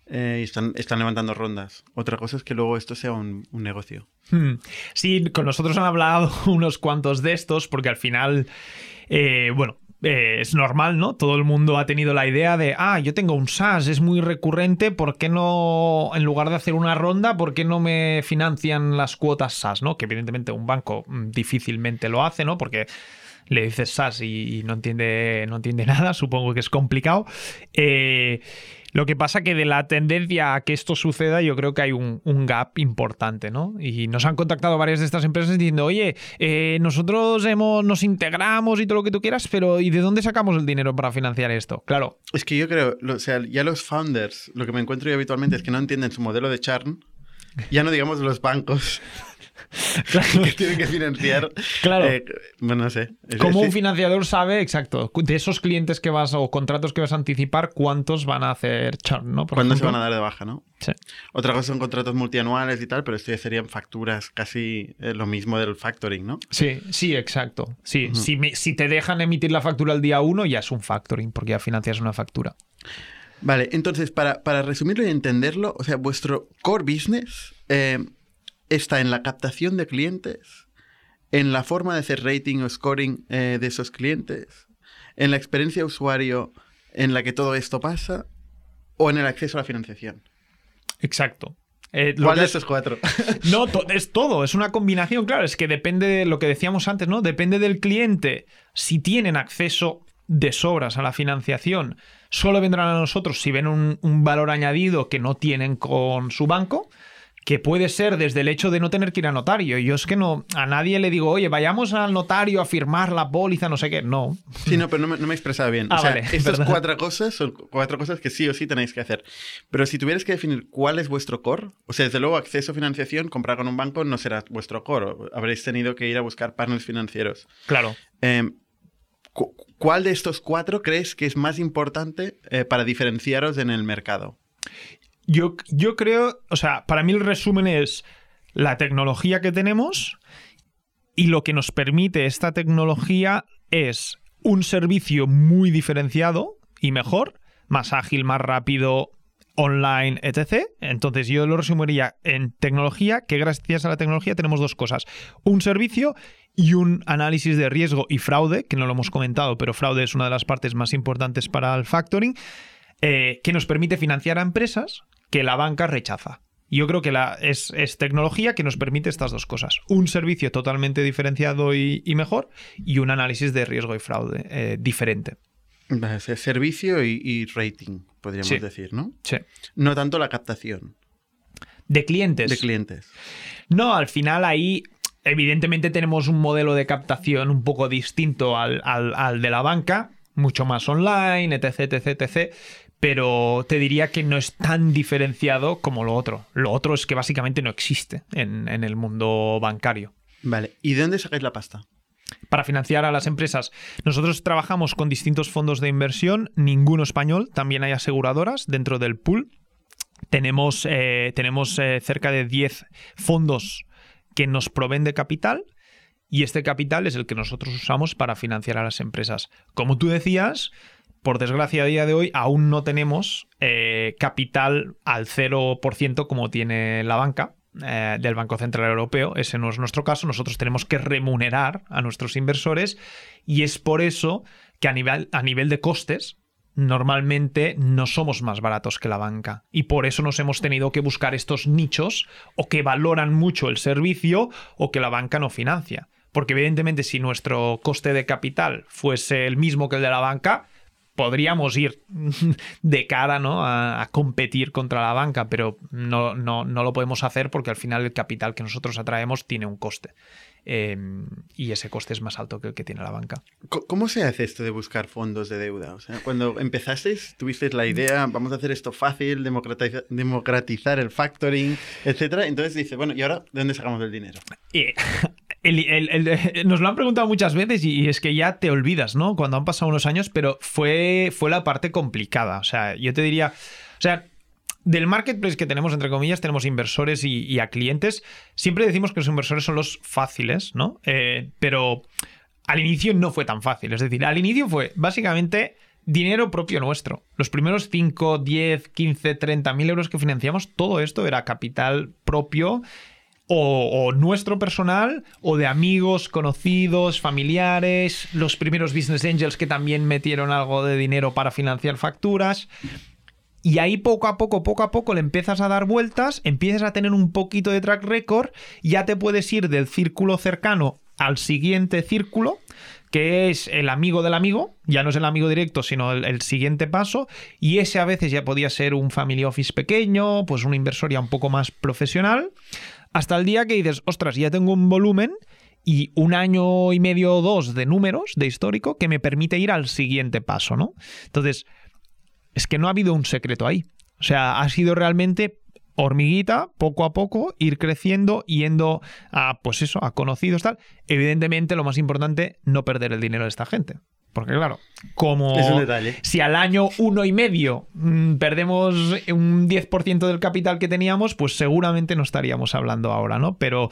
eh, y están, están levantando rondas. Otra cosa es que luego esto sea un, un negocio. Hmm. Sí, con nosotros han hablado unos cuantos de estos porque al final, eh, bueno, eh, es normal, ¿no? Todo el mundo ha tenido la idea de, ah, yo tengo un SaaS, es muy recurrente, ¿por qué no, en lugar de hacer una ronda, ¿por qué no me financian las cuotas SaaS, ¿no? Que evidentemente un banco mm, difícilmente lo hace, ¿no? Porque le dices SaaS y, no, entiende, no entiende nada, supongo que es complicado. Eh, lo que pasa que de la tendencia a que esto suceda, yo creo que hay un, gap importante, ¿no? Y nos han contactado varias de estas empresas diciendo, oye, eh, nosotros hemos, nos integramos y todo lo que tú quieras, pero ¿y de dónde sacamos el dinero para financiar esto? Claro, Es que yo creo, o sea, ya los founders, lo que me encuentro yo habitualmente es que no entienden su modelo de churn. Ya no digamos los bancos que tienen que financiar. Claro. eh, bueno, no sé. Como es- un financiador sabe, exacto, de esos clientes que vas o contratos que vas a anticipar, cuántos van a hacer churn, ¿no? ¿Cuándo se van a dar de baja, no? Sí. Otra cosa son contratos multianuales y tal, pero esto ya serían facturas casi eh, lo mismo del factoring, ¿no? Sí, sí, exacto. Sí, si, me- si te dejan emitir la factura el día 1, ya es un factoring, porque ya financias una factura. Vale, entonces, para, para resumirlo y entenderlo, o sea, vuestro core business eh, está en la captación de clientes, en la forma de hacer rating o scoring eh, de esos clientes, en la experiencia de usuario en la que todo esto pasa, o en el acceso a la financiación. Exacto. Eh, lo ¿Cuál de estos cuatro? No, to- es todo, es una combinación, claro, es que depende de lo que decíamos antes, ¿no? Depende del cliente. Si tienen acceso de sobras a la financiación, solo vendrán a nosotros si ven un, un valor añadido que no tienen con su banco, que puede ser desde el hecho de no tener que ir a notario. Yo es que no, a nadie le digo, oye, vayamos al notario a firmar la póliza, no sé qué. No. Sí, no, pero no me, no me he expresado bien. Ah, o sea, vale, estas perdón. cuatro cosas son cuatro cosas que sí o sí tenéis que hacer. Pero si tuvieras que definir cuál es vuestro core, o sea, desde luego acceso a financiación, comprar con un banco no será vuestro core. Habréis tenido que ir a buscar partners financieros. Claro. Eh, cu- ¿Cuál de estos cuatro crees que es más importante eh, para diferenciaros en el mercado? Yo, yo creo, o sea, para mí el resumen es la tecnología que tenemos y lo que nos permite esta tecnología es un servicio muy diferenciado y mejor, más ágil, más rápido, online, etc. Entonces yo lo resumiría en tecnología, que gracias a la tecnología tenemos dos cosas. Un servicio y un análisis de riesgo y fraude, que no lo hemos comentado, pero fraude es una de las partes más importantes para el factoring, eh, que nos permite financiar a empresas que la banca rechaza. Yo creo que la, es, es tecnología que nos permite estas dos cosas. Un servicio totalmente diferenciado y, y mejor y un análisis de riesgo y fraude eh, diferente. Servicio y, y rating, podríamos Sí. decir, ¿no? Sí. No tanto la captación De clientes. de clientes. No, al final ahí evidentemente tenemos un modelo de captación un poco distinto al, al- al de la banca, mucho más online, etc, etc, etc. Pero te diría que no es tan diferenciado como lo otro. Lo otro es que básicamente no existe en, en el mundo bancario. Vale, ¿y de dónde sacáis la pasta? Para financiar a las empresas, nosotros trabajamos con distintos fondos de inversión, ninguno español, también hay aseguradoras dentro del pool. Tenemos, eh, tenemos eh, cerca de 10 fondos que nos proveen de capital y este capital es el que nosotros usamos para financiar a las empresas. Como tú decías, por desgracia a día de hoy aún no tenemos eh, capital al 0% como tiene la banca eh, del Banco Central Europeo. Ese no es nuestro caso. Nosotros tenemos que remunerar a nuestros inversores y es por eso que a nivel, a nivel de costes normalmente no somos más baratos que la banca y por eso nos hemos tenido que buscar estos nichos o que valoran mucho el servicio o que la banca no financia. porque evidentemente si nuestro coste de capital fuese el mismo que el de la banca, podríamos ir de cara ¿no? a, competir contra la banca, pero no, no, no, lo podemos hacer porque al final el capital que nosotros atraemos tiene un coste. Em, y ese coste es más alto que el que tiene la banca. ¿Cómo se hace esto de buscar fondos de deuda? O sea, cuando empezasteis, tuvisteis la idea, vamos a hacer esto fácil, democratizar, democratizar el factoring, etcétera. Entonces dice, bueno, ¿y ahora de dónde sacamos el dinero? nos lo han preguntado muchas veces y, es que ya te olvidas, ¿no? Cuando han pasado unos años, pero fue, fue la parte complicada. O sea, yo te diría, o sea, del marketplace que tenemos, entre comillas, tenemos inversores y, a clientes. Siempre decimos que los inversores son los fáciles, ¿no? Eh, pero al inicio no fue tan fácil. Es decir, al inicio fue básicamente dinero propio nuestro. Los primeros 5, 10, 15, 30 mil euros que financiamos, todo esto era capital propio. O, nuestro personal, o de amigos, conocidos, familiares, los primeros business angels que también metieron algo de dinero para financiar facturas. Y ahí poco a poco, poco a poco le empiezas a dar vueltas, empiezas a tener un poquito de track record, ya te puedes ir del círculo cercano al siguiente círculo, que es el amigo del amigo, ya no es el amigo directo, sino el, siguiente paso, y ese a veces ya podía ser un family office pequeño, pues una inversoría un poco más profesional, hasta el día que dices, ostras, ya tengo un volumen y un año y medio o dos de números, de histórico, que me permite ir al siguiente paso, ¿no? Entonces, es que no ha habido un secreto ahí. O sea, ha sido realmente hormiguita, poco a poco, ir creciendo, yendo a, pues eso, a conocidos, tal. Evidentemente, lo más importante, no perder el dinero de esta gente. Porque claro, como si al año uno y medio mm, perdemos un 10% del capital que teníamos, pues seguramente no estaríamos hablando ahora, ¿no? Pero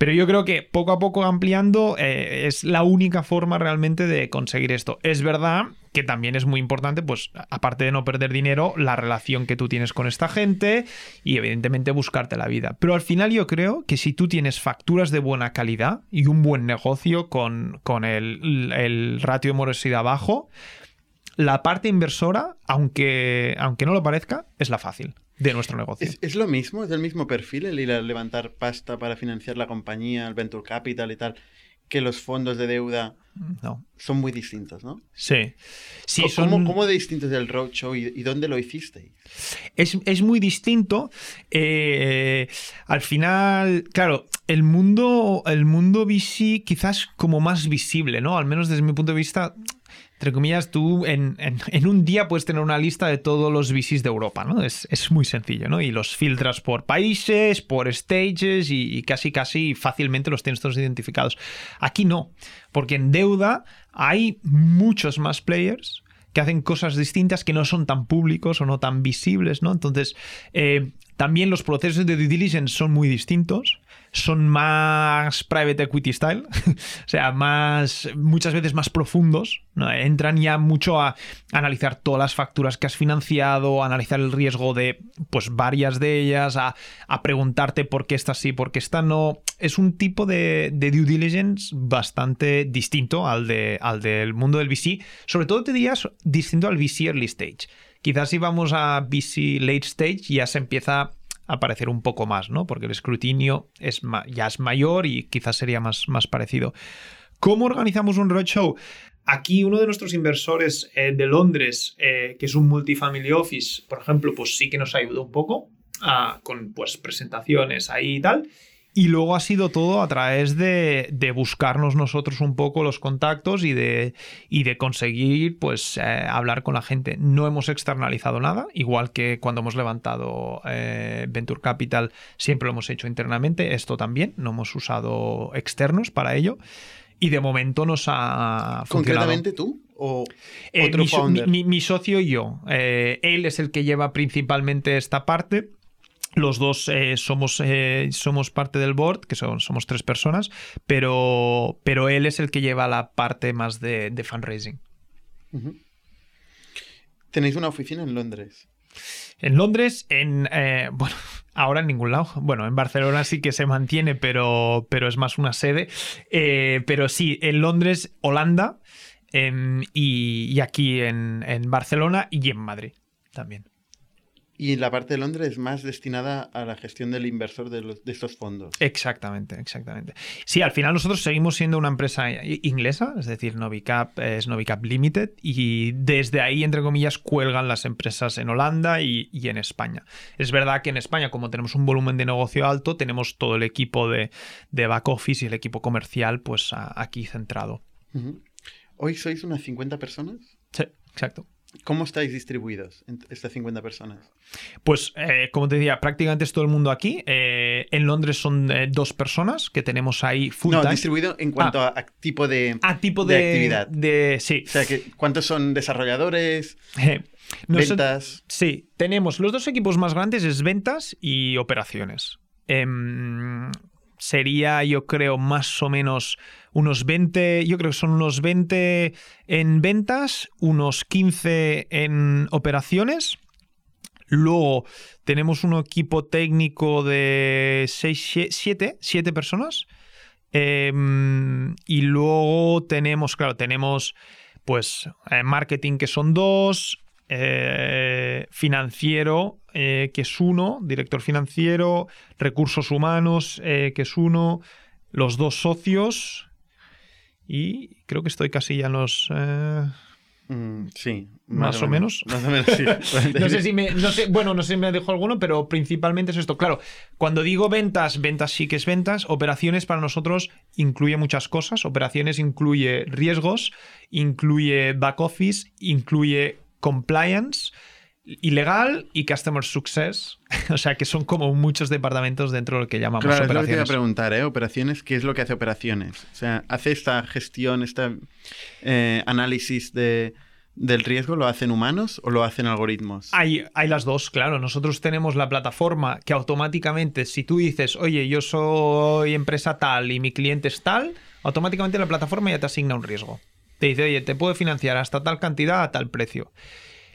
pero yo creo que poco a poco ampliando eh, es la única forma realmente de conseguir esto. Es verdad que también es muy importante, pues aparte de no perder dinero, la relación que tú tienes con esta gente y evidentemente buscarte la vida. Pero al final yo creo que si tú tienes facturas de buena calidad y un buen negocio con, con el, el ratio de morosidad bajo, la parte inversora, aunque, aunque no lo parezca, es la fácil de nuestro negocio. ¿Es, lo mismo? ¿Es el mismo perfil el ir a levantar pasta para financiar la compañía, el venture capital y tal, que los fondos de deuda? No. Son muy distintos, ¿no? Sí. sí ¿Cómo, ¿Cómo, de distinto es el roadshow y, y dónde lo hicisteis? Es, muy distinto. Eh, al final, claro, el mundo, el mundo VC quizás como más visible, ¿no? Al menos desde mi punto de vista, entre comillas, tú en, un día puedes tener una lista de todos los VCs de Europa, ¿no? Es, muy sencillo, ¿no? Y los filtras por países, por stages y, casi, casi fácilmente los tienes todos identificados. Aquí no, porque en deuda hay muchos más players que hacen cosas distintas que no son tan públicos o no tan visibles, ¿no? Entonces, eh, también los procesos de due diligence son muy distintos son más private equity style, o sea, más, muchas veces más profundos, entran ya mucho a analizar todas las facturas que has financiado, a analizar el riesgo de pues varias de ellas, a, preguntarte por qué está sí, por qué esta no. Es un tipo de, due diligence bastante distinto al, de, al del mundo del VC, sobre todo te dirías distinto al VC early stage. Quizás si vamos a VC late stage ya se empieza aparecer un poco más, ¿no? Porque el escrutinio es ya es mayor y quizás sería más, más parecido. ¿Cómo organizamos un roadshow? Aquí uno de nuestros inversores eh, de Londres, eh, que es un multifamily office, por ejemplo, pues sí que nos ayudó un poco ah, con pues, presentaciones ahí y tal. Y luego ha sido todo a través de, buscarnos nosotros un poco los contactos y de, y de conseguir pues eh, hablar con la gente. No hemos externalizado nada, igual que cuando hemos levantado eh, Venture Capital siempre lo hemos hecho internamente, esto también, no hemos usado externos para ello. Y de momento nos ha ¿Concretamente tú? ¿O eh, otro mi, mi, socio y yo. él es el que lleva principalmente esta parte los dos eh, somos, eh, somos parte del board, que son, somos tres personas, pero, pero él es el que lleva la parte más de, fundraising. ¿Tenéis una oficina en Londres? En Londres, en. Eh, bueno, ahora en ningún lado. Bueno, en Barcelona sí que se mantiene, pero, pero es más una sede. pero sí, en Londres, Holanda, em, y, y, aquí en, en Barcelona y en Madrid también. Y la parte de Londres es más destinada a la gestión del inversor de, los, de estos fondos. Exactamente, exactamente. Sí, al final nosotros seguimos siendo una empresa inglesa, es decir, Novicap es Novicap Limited, y desde ahí, entre comillas, cuelgan las empresas en Holanda y, en España. Es verdad que en España, como tenemos un volumen de negocio alto, tenemos todo el equipo de, back office y el equipo comercial, pues aquí centrado. ¿Hoy sois unas 50 personas? Sí, exacto. ¿Cómo estáis distribuidos, estas 50 personas? Pues, eh, como te decía, prácticamente es todo el mundo aquí. Eh, en Londres son eh, dos personas que tenemos ahí full No, distribuido en cuanto ah. a, tipo de, a tipo de, actividad. De, sí. O sea, que, ¿cuántos son desarrolladores? ventas. Sí, tenemos los dos equipos más grandes es ventas y operaciones. Sería, yo creo, más o menos unos 20, yo creo que son unos 20 en ventas, unos 15 en operaciones. Luego tenemos un equipo técnico de 6, 7, 7 personas. Em, y luego tenemos, claro, tenemos pues eh, marketing que son dos, eh, financiero eh, que es uno, director financiero, recursos humanos que es uno, los dos socios y creo que estoy casi ya en los... Eh, mm, sí. Más, o, menos. Más o menos, sí. no sé si me. No sé, bueno, no sé si me dejo alguno, pero principalmente es esto. Claro, cuando digo ventas, ventas sí que es ventas. Operaciones para nosotros incluye muchas cosas. Operaciones incluye riesgos, incluye back office, incluye compliance ilegal y Customer Success. o sea, que son como muchos departamentos dentro de lo que llamamos claro, operaciones. Es lo que te preguntar, ¿eh? Operaciones, ¿qué es lo que hace operaciones? O sea, ¿hace esta gestión, este análisis de, del riesgo, lo hacen humanos o lo hacen algoritmos? Hay, hay las dos, claro. Nosotros tenemos la plataforma que automáticamente, si tú dices, oye, yo soy empresa tal y mi cliente es tal, automáticamente la plataforma ya te asigna un riesgo. Te dice, oye, te puedo financiar hasta tal cantidad a tal precio.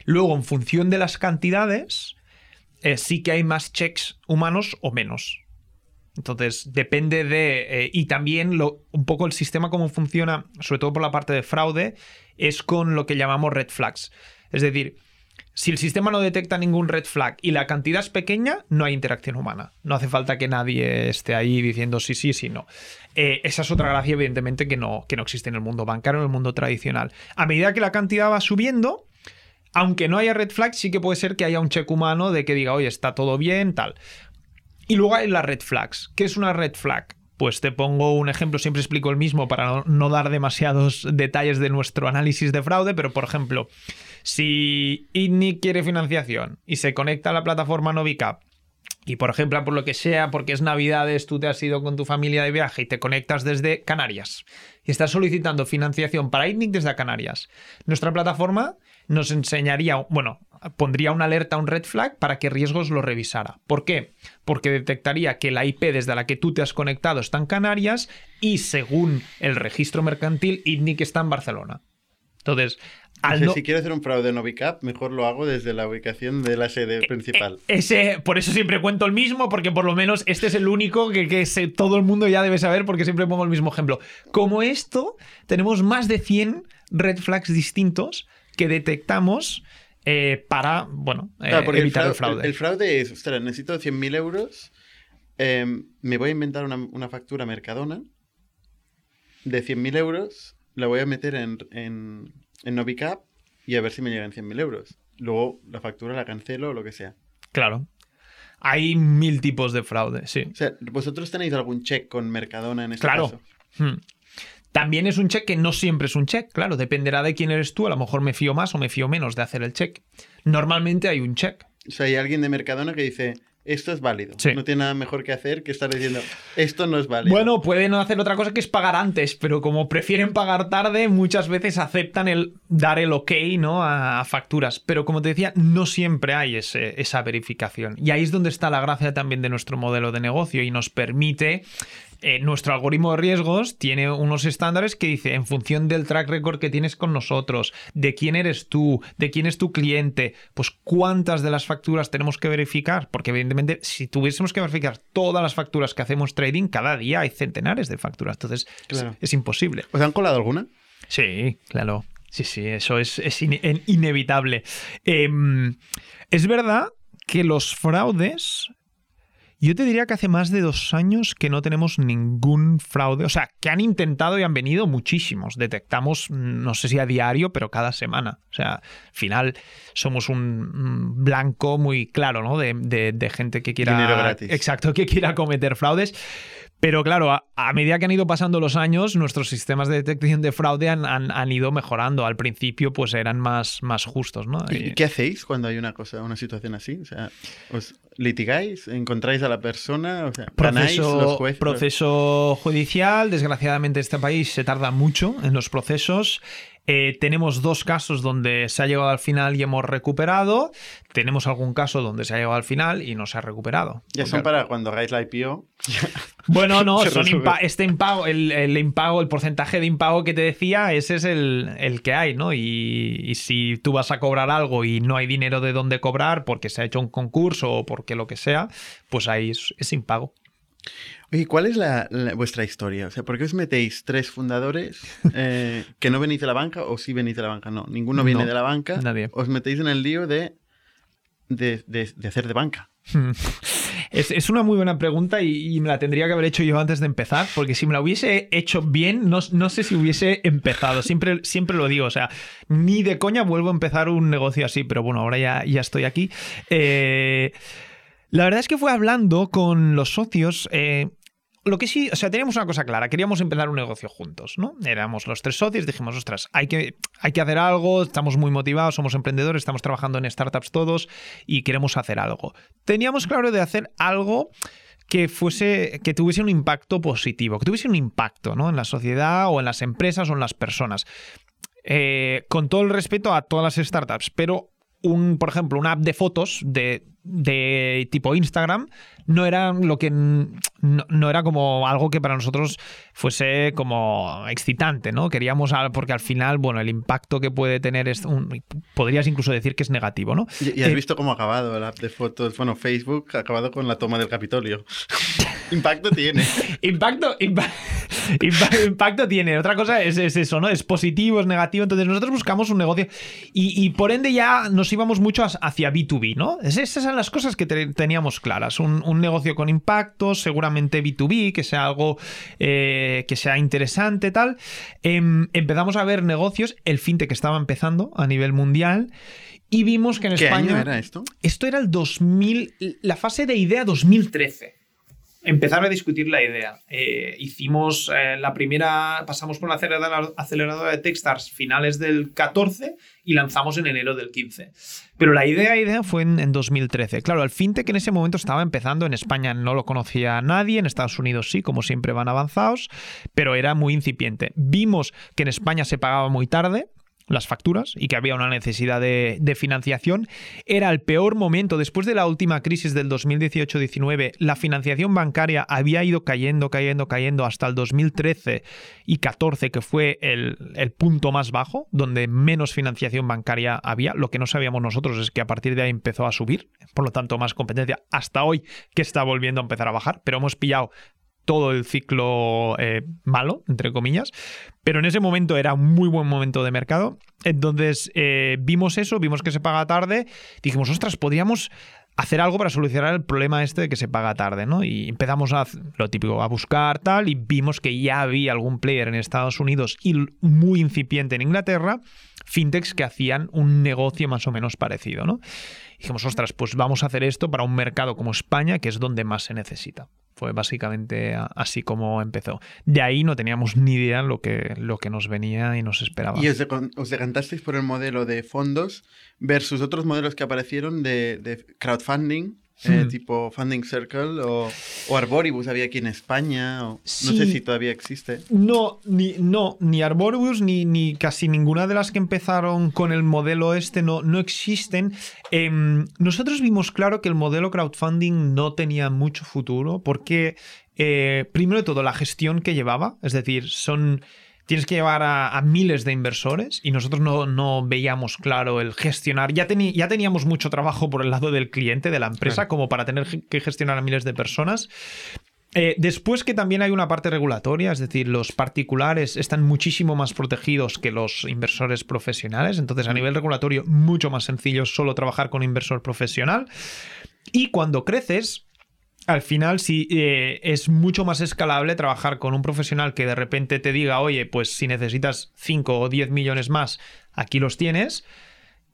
Luego, en función de las cantidades, eh, sí que hay más checks humanos o menos. Entonces, depende de... Eh, y también un poco el sistema cómo funciona, sobre todo por la parte de fraude, es con lo que llamamos red flags. Es decir, si el sistema no detecta ningún red flag y la cantidad es pequeña, no hay interacción humana. No hace falta que nadie esté ahí diciendo sí, sí, sí, no. Eh, esa es otra gracia, evidentemente, que no, que no existe en el mundo bancario, en el mundo tradicional. A medida que la cantidad va subiendo, aunque no haya red flag, sí que puede ser que haya un check humano de que diga, oye, está todo bien, tal. Y luego hay las red flags. ¿Qué es una red flag? Pues te pongo un ejemplo, siempre explico el mismo para no, dar demasiados detalles de nuestro análisis de fraude, pero por ejemplo, si ITNIC quiere financiación y se conecta a la plataforma Novicap y por ejemplo, por lo que sea, porque es Navidades, tú te has ido con tu familia de viaje y te conectas desde Canarias y estás solicitando financiación para ITNIC desde Canarias. Nuestra plataforma nos enseñaría, bueno, pondría una alerta, un red flag para que riesgos lo revisara. ¿Por qué? Porque detectaría que la IP desde la que tú te has conectado está en Canarias y según el registro mercantil, ITNIC está en Barcelona. Entonces, Si quiero hacer un fraude en Novicap, mejor lo hago desde la ubicación de la sede eh, principal. Eh, ese, por eso siempre cuento el mismo, porque por lo menos este es el único que, que todo el mundo ya debe saber, porque siempre pongo el mismo ejemplo. Como esto, tenemos más de 100 red flags distintos que detectamos eh, para, bueno, eh, evitar el fraude, el fraude. es, ostras, necesito 100.000 euros, em, me voy a inventar una, factura Mercadona de 100.000 euros, la voy a meter en, en, en Novicap y a ver si me llegan 100.000 euros. Luego la factura la cancelo o lo que sea. Claro. Hay mil tipos de fraude, sí. O sea, ¿vosotros tenéis algún check con Mercadona en este claro. caso? Hmm. También es un check que no siempre es un check, claro, dependerá de quién eres tú, a lo mejor me fío más o me fío menos de hacer el check. Normalmente hay un check. O sea, hay alguien de Mercadona que dice, esto es válido. No tiene nada mejor que hacer que estar diciendo, esto no es válido. Bueno, pueden hacer otra cosa que es pagar antes, pero como prefieren pagar tarde, muchas veces aceptan el dar el ok ¿no? a, facturas. Pero como te decía, no siempre hay esa verificación. Y ahí es donde está la gracia también de nuestro modelo de negocio y nos permite eh, nuestro algoritmo de riesgos tiene unos estándares que dice, en función del track record que tienes con nosotros, de quién eres tú, de quién es tu cliente, pues cuántas de las facturas tenemos que verificar, porque evidentemente si tuviésemos que verificar todas las facturas que hacemos trading, cada día hay centenares de facturas, entonces es, imposible. ¿Os han colado alguna? Sí, claro. Sí, sí, eso es, inevitable. Em, es verdad que los fraudes yo te diría que hace más de dos años que no tenemos ningún fraude. O sea, que han intentado y han venido muchísimos. Detectamos, no sé si a diario, pero cada semana. O sea, al final somos un blanco muy claro, ¿no? De, de gente que quiera. Dinero gratis. Exacto, que quiera cometer fraudes. Pero claro, a, medida que han ido pasando los años, nuestros sistemas de detección de fraude han, han, ido mejorando. Al principio, pues eran más, más justos, ¿no? ¿Y, qué hacéis cuando hay una cosa, una situación así? O sea, ¿os litigáis? ¿Encontráis a la persona? O sea, proceso, los jueces? proceso judicial. Desgraciadamente, este país se tarda mucho en los procesos. Eh, tenemos dos casos donde se ha llegado al final y hemos recuperado. Tenemos algún caso donde se ha llegado al final y no se ha recuperado. Ya son para cuando hagáis la IPO. Bueno, no, son este impago, el, impago, el porcentaje de impago que te decía, ese es el, que hay, ¿no? Y, si tú vas a cobrar algo y no hay dinero de dónde cobrar porque se ha hecho un concurso o porque lo que sea, pues ahí es impago. Oye, ¿cuál es la, vuestra historia? O sea, ¿por qué os metéis tres fundadores eh, que no venís de la banca o sí venís de la banca? No, ninguno viene de la banca. Nadie. Os metéis en el lío de, de, hacer de banca. Es, una muy buena pregunta y, me la tendría que haber hecho yo antes de empezar, porque si me la hubiese hecho bien, no, no, sé si hubiese empezado. Siempre, siempre lo digo, o sea, ni de coña vuelvo a empezar un negocio así, pero bueno, ahora ya, ya estoy aquí. Eh, la verdad es que fue hablando con los socios. Eh, lo que sí, o sea, teníamos una cosa clara, queríamos empezar un negocio juntos, ¿no? Éramos los tres socios, dijimos, ostras, hay que, hay que hacer algo, estamos muy motivados, somos emprendedores, estamos trabajando en startups todos y queremos hacer algo. Teníamos claro de hacer algo que fuese, que tuviese un impacto positivo, que tuviese un impacto, ¿no? En la sociedad o en las empresas o en las personas. Eh, con todo el respeto a todas las startups, pero un, por ejemplo, una app de fotos de, de tipo Instagram no era lo que no, era como algo que para nosotros fuese como excitante, ¿no? Queríamos porque al final, bueno, el impacto que puede tener es un, podrías incluso decir que es negativo, ¿no? Y, has eh, visto cómo ha acabado la app de fotos, bueno, Facebook ha acabado con la toma del Capitolio. impacto tiene. impacto, impacto tiene. Otra cosa es, eso, ¿no? Es positivo, es negativo. Entonces nosotros buscamos un negocio y, por ende ya nos íbamos mucho hacia B2B, ¿no? Esas eran las cosas que teníamos claras. Un, un negocio con impacto, seguramente B2B, que sea algo eh, que sea interesante, tal. Em, empezamos a ver negocios, el fintech estaba empezando a nivel mundial. Y vimos que en ¿Qué España. Año era esto? Esto era el 2000. La fase de idea 2013 empezar a discutir la idea. Eh, hicimos eh, la primera, pasamos por la aceleradora de Techstars finales del 14 y lanzamos en enero del 15. Pero la idea, idea fue en, 2013. Claro, el fintech en ese momento estaba empezando, en España no lo conocía nadie, en Estados Unidos sí, como siempre van avanzados, pero era muy incipiente. Vimos que en España se pagaba muy tarde, las facturas y que había una necesidad de, financiación. Era el peor momento. Después de la última crisis del 2018-19, la financiación bancaria había ido cayendo, cayendo, cayendo hasta el 2013 y 14, que fue el, el punto más bajo, donde menos financiación bancaria había. Lo que no sabíamos nosotros es que a partir de ahí empezó a subir, por lo tanto más competencia hasta hoy que está volviendo a empezar a bajar, pero hemos pillado todo el ciclo eh, malo, entre comillas, pero en ese momento era un muy buen momento de mercado. Entonces eh, vimos eso, vimos que se paga tarde, dijimos, ostras, podríamos hacer algo para solucionar el problema este de que se paga tarde, ¿no? Y empezamos a lo típico, a buscar tal, y vimos que ya había algún player en Estados Unidos y muy incipiente en Inglaterra, fintechs que hacían un negocio más o menos parecido, ¿no? Dijimos, ostras, pues vamos a hacer esto para un mercado como España, que es donde más se necesita. Fue básicamente así como empezó. De ahí no teníamos ni idea lo que, lo que nos venía y nos esperaba. ¿Y os, decantasteis por el modelo de fondos versus otros modelos que aparecieron de crowdfunding eh, hmm. tipo Funding Circle o, Arboribus había aquí en España. no sé si todavía existe. No, ni, no, ni Arboribus ni, ni casi ninguna de las que empezaron con el modelo este no, no existen. Em, nosotros vimos claro que el modelo crowdfunding no tenía mucho futuro porque, eh, primero de todo, la gestión que llevaba, es decir, son tienes que llevar a, miles de inversores y nosotros no, veíamos claro el gestionar. Ya, ya, teníamos mucho trabajo por el lado del cliente, de la empresa, como para tener que gestionar a miles de personas. Eh, después que también hay una parte regulatoria, es decir, los particulares están muchísimo más protegidos que los inversores profesionales, entonces a nivel regulatorio mucho más sencillo solo trabajar con un inversor profesional. Y cuando creces, al final sí eh, es mucho más escalable trabajar con un profesional que de repente te diga, oye, pues si necesitas 5 o 10 millones más, aquí los tienes,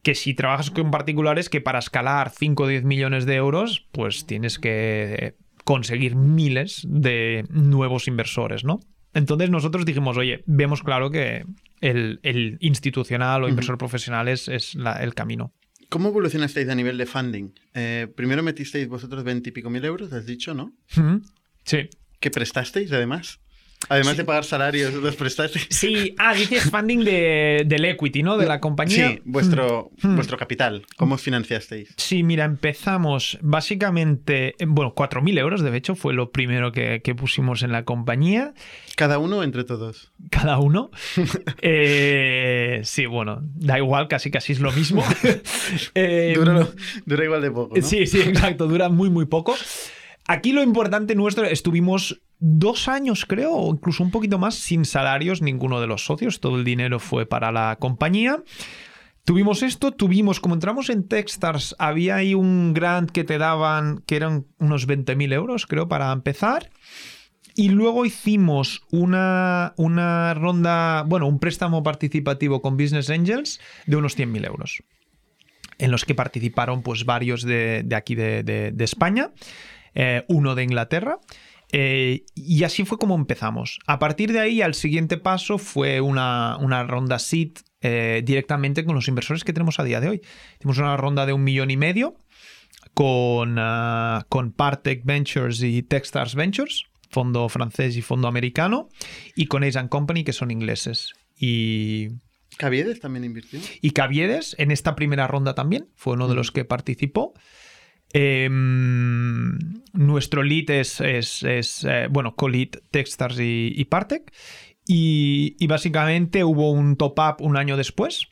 que si trabajas con particulares que para escalar 5 o 10 millones de euros, pues tienes que conseguir miles de nuevos inversores, ¿no? Entonces nosotros dijimos, oye, vemos claro que el, institucional o inversor profesional es, el camino. ¿Cómo evolucionasteis a nivel de funding? Eh, primero metisteis vosotros 20 y pico mil euros, has dicho, ¿no? Sí. ¿Qué prestasteis además? Además de pagar salarios, los prestasteis. Sí, ah, dices funding de, del equity, ¿no? De la compañía. Sí, vuestro, hmm. Hmm. vuestro capital. ¿Cómo financiasteis? Sí, mira, empezamos básicamente, bueno, 4.000 euros, de hecho, fue lo primero que, pusimos en la compañía. ¿Cada uno entre todos? Cada uno. Eh, sí, bueno, da igual, casi casi es lo mismo. Eh, dura, dura, igual de poco. ¿no? Sí, sí, exacto, dura muy, muy poco. Aquí lo importante nuestro, estuvimos dos años, creo, o incluso un poquito más, sin salarios ninguno de los socios. Todo el dinero fue para la compañía. Tuvimos esto, tuvimos, como entramos en Techstars, había ahí un grant que te daban, que eran unos 20.000 euros, creo, para empezar. Y luego hicimos una, una ronda, bueno, un préstamo participativo con Business Angels de unos 100.000 euros, en los que participaron pues varios de, aquí de España. Eh, uno de Inglaterra. Eh, y así fue como empezamos. A partir de ahí, al siguiente paso fue una, ronda SIT eh, directamente con los inversores que tenemos a día de hoy. Hicimos una ronda de un millón y medio con, uh, con Partech Ventures y Techstars Ventures, fondo francés y fondo americano, y con Ace Company, que son ingleses. Y ¿Caviedes también invirtió? Y Caviedes, en esta primera ronda también, fue uno de los que participó. Em, nuestro lead es, es, eh, bueno, co-lead Techstars y, y Partec. Y, básicamente hubo un top-up un año después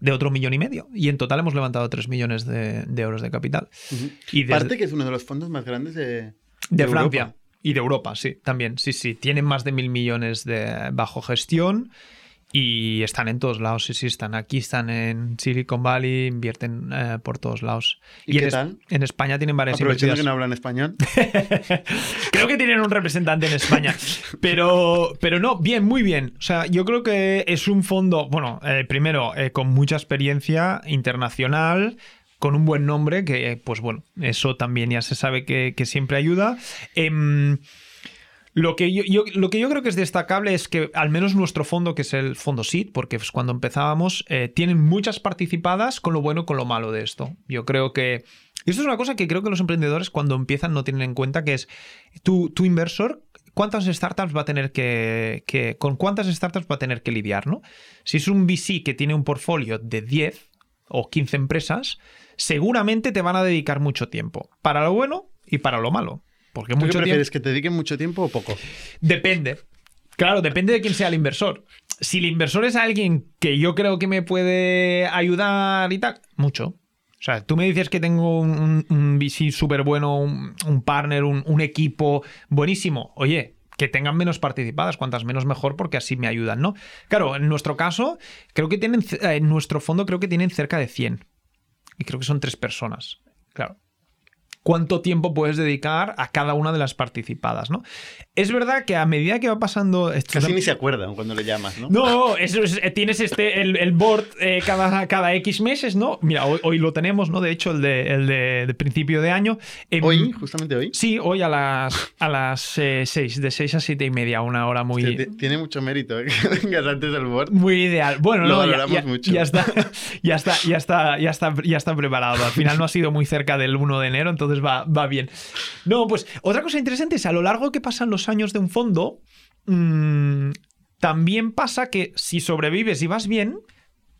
de otro millón y medio. Y en total hemos levantado 3 millones de, euros de capital. y Partec es uno de los fondos más grandes de, de, Francia. Y de Europa, sí, también. Sí, sí. Tienen más de mil millones de bajo gestión. Y están en todos lados, sí, sí, están aquí, están en Silicon Valley, invierten eh, por todos lados. ¿Y, qué en, tal? en España tienen varias Aprovechando que no hablan español. creo que tienen un representante en España. Pero, pero no, bien, muy bien. O sea, yo creo que es un fondo, bueno, eh, primero, eh, con mucha experiencia internacional, con un buen nombre, que pues bueno, eso también ya se sabe que, que siempre ayuda. Lo que yo, creo que es destacable es que al menos nuestro fondo, que es el fondo SID, porque cuando empezábamos, eh, tienen muchas participadas con lo bueno y con lo malo de esto. Yo creo que... Esto es una cosa que creo que los emprendedores cuando empiezan no tienen en cuenta, que es tu, tu inversor, cuántas startups va a tener que, que, con cuántas startups va a tener que lidiar, ¿no? Si es un VC que tiene un portfolio de 10 o 15 empresas, seguramente te van a dedicar mucho tiempo, para lo bueno y para lo malo. Porque mucho qué prefieres, que te dediquen mucho tiempo o poco? Depende. Claro, depende de quién sea el inversor. Si el inversor es alguien que yo creo que me puede ayudar y tal, mucho. O sea, tú me dices que tengo un, VC súper bueno, un, partner, un, equipo buenísimo. Oye, que tengan menos participadas, cuantas menos mejor, porque así me ayudan, ¿no? Claro, en nuestro caso, creo que tienen, en nuestro fondo creo que tienen cerca de 100. Y creo que son tres personas. Claro cuánto tiempo puedes dedicar a cada una de las participadas, ¿no? Es verdad que a medida que va pasando... Casi ni se acuerdan cuando le llamas, ¿no? No, eso es, eh, tienes este, el, board eh, cada, cada X meses, ¿no? Mira, hoy, lo tenemos, ¿no? De hecho, el de, el de, principio de año. Em, ¿Hoy? ¿Justamente hoy? Sí, hoy a las, a las 6, eh, de 6 a 7 y media, una hora muy... tiene mucho mérito que vengas antes del board. Muy ideal. Bueno, lo no, ya, mucho. ya, está, ya, está, ya, está, ya, está, ya está preparado. Al final no ha sido muy cerca del 1 de enero, entonces va, va bien. No, pues otra cosa interesante es a lo largo que pasan los años de un fondo, mm, también pasa que si sobrevives y vas bien,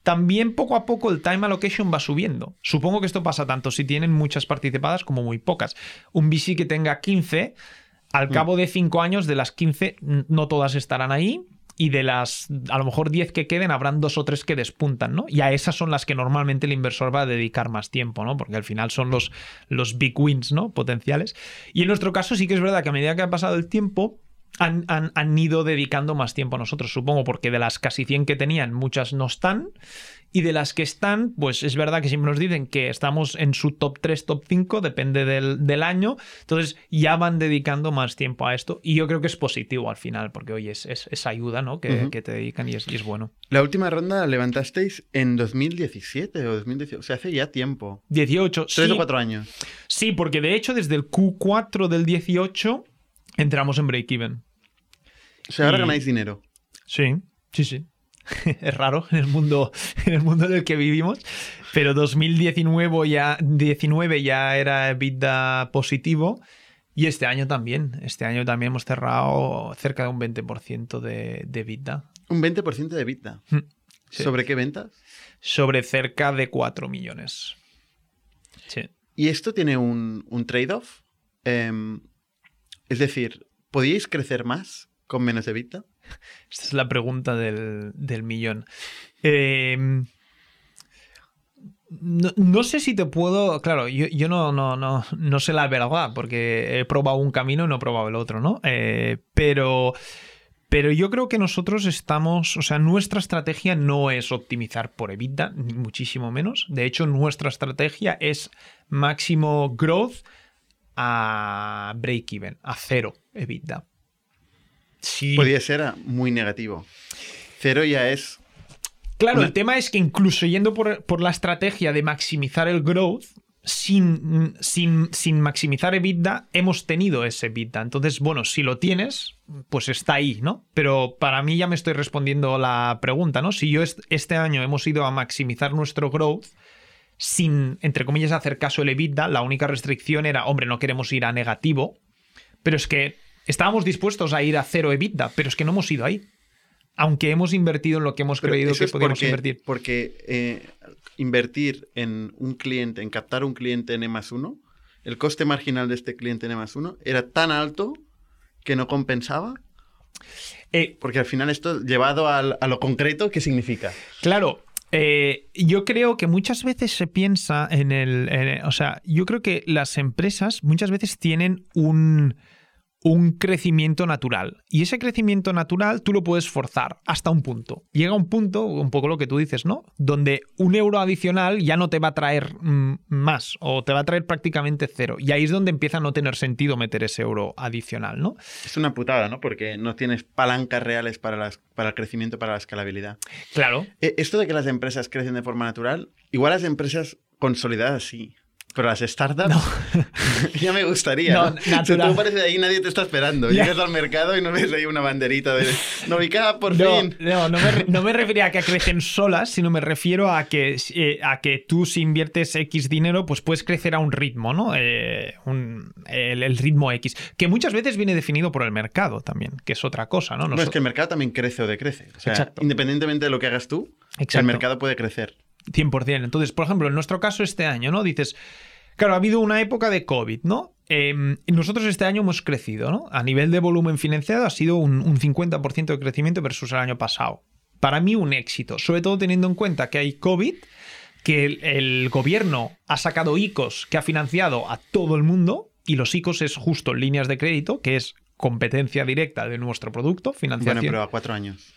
también poco a poco el time allocation va subiendo. Supongo que esto pasa tanto si tienen muchas participadas como muy pocas. Un VC que tenga 15, al mm. cabo de 5 años, de las 15, no todas estarán ahí y de las a lo mejor 10 que queden habrán dos o tres que despuntan, ¿no? Y a esas son las que normalmente el inversor va a dedicar más tiempo, ¿no? Porque al final son los, los big wins, ¿no? Potenciales. Y en nuestro caso sí que es verdad que a medida que ha pasado el tiempo, han, han, han, ido dedicando más tiempo a nosotros, supongo, porque de las casi 100 que tenían, muchas no están. Y de las que están, pues es verdad que siempre nos dicen que estamos en su top 3, top 5, depende del, del año. Entonces ya van dedicando más tiempo a esto. Y yo creo que es positivo al final, porque oye, es, es, es ayuda ¿no? que, uh -huh. que, te dedican y es, y es, bueno. La última ronda levantasteis en 2017 o 2018, o sea, hace ya tiempo. 18, Tres sí. o cuatro años. Sí, porque de hecho desde el Q4 del 18 entramos en break-even. O sea, ahora y... ganáis dinero. Sí, sí, sí. es raro en el mundo en el mundo en el que vivimos pero 2019 ya 19 ya era EBITDA positivo y este año también este año también hemos cerrado cerca de un 20% de, de EBITDA un 20% de EBITDA sí. ¿sobre qué ventas? sobre cerca de 4 millones sí. y esto tiene un, un trade-off eh, es decir ¿podíais crecer más con menos EBITDA? Esta es la pregunta del, del millón. Eh, no, no, sé si te puedo. Claro, yo, yo no, no, no, no, sé la verdad, porque he probado un camino y no he probado el otro, ¿no? Eh, pero. Pero yo creo que nosotros estamos, o sea, nuestra estrategia no es optimizar por EBITDA, ni muchísimo menos. De hecho, nuestra estrategia es máximo growth a break-even, a cero EBITDA. Sí. Podría ser muy negativo. Cero ya es. Claro, una... el tema es que incluso yendo por, por, la estrategia de maximizar el growth, sin, sin, sin, maximizar EBITDA, hemos tenido ese EBITDA. Entonces, bueno, si lo tienes, pues está ahí, ¿no? Pero para mí ya me estoy respondiendo la pregunta, ¿no? Si yo este año hemos ido a maximizar nuestro growth, sin, entre comillas, hacer caso el EBITDA, la única restricción era, hombre, no queremos ir a negativo, pero es que Estábamos dispuestos a ir a cero EBITDA, pero es que no hemos ido ahí. Aunque hemos invertido en lo que hemos pero creído que podíamos porque, invertir. Porque eh, invertir en un cliente, en captar un cliente en E más uno, el coste marginal de este cliente en E más uno era tan alto que no compensaba. Eh, porque al final esto, llevado al, a lo concreto, ¿qué significa? Claro, eh, yo creo que muchas veces se piensa en el, en, o sea, yo creo que las empresas muchas veces tienen un, un crecimiento natural. Y ese crecimiento natural tú lo puedes forzar hasta un punto. Llega un punto, un poco lo que tú dices, ¿no? Donde un euro adicional ya no te va a traer mm, más o te va a traer prácticamente cero. Y ahí es donde empieza a no tener sentido meter ese euro adicional, ¿no? Es una putada, ¿no? Porque no tienes palancas reales para, las, para el crecimiento, para la escalabilidad. Claro. Esto de que las empresas crecen de forma natural, igual las empresas consolidadas sí. Pero las startups no. ya me gustaría. No, ¿no? Si tú apareces ahí, nadie te está esperando. Yeah. Llegas al mercado y no ves ahí una banderita de Novicap, por no, fin. No, no me, no me refería a que crecen solas, sino me refiero a que, eh, a que tú, si inviertes X dinero, pues puedes crecer a un ritmo, ¿no? Eh, un, el, el, ritmo X. Que muchas veces viene definido por el mercado también, que es otra cosa, ¿no? No, es que el mercado también crece o decrece. O sea, Exacto. independientemente de lo que hagas tú, Exacto. el mercado puede crecer. 100%. Entonces, por ejemplo, en nuestro caso este año, ¿no? Dices, claro, ha habido una época de COVID, ¿no? Eh, nosotros este año hemos crecido, ¿no? A nivel de volumen financiado ha sido un, un 50% de crecimiento versus el año pasado. Para mí un éxito, sobre todo teniendo en cuenta que hay COVID, que el, el gobierno ha sacado ICOs que ha financiado a todo el mundo y los ICOs es justo líneas de crédito, que es competencia directa de nuestro producto, financiación. Bueno, pero a cuatro años.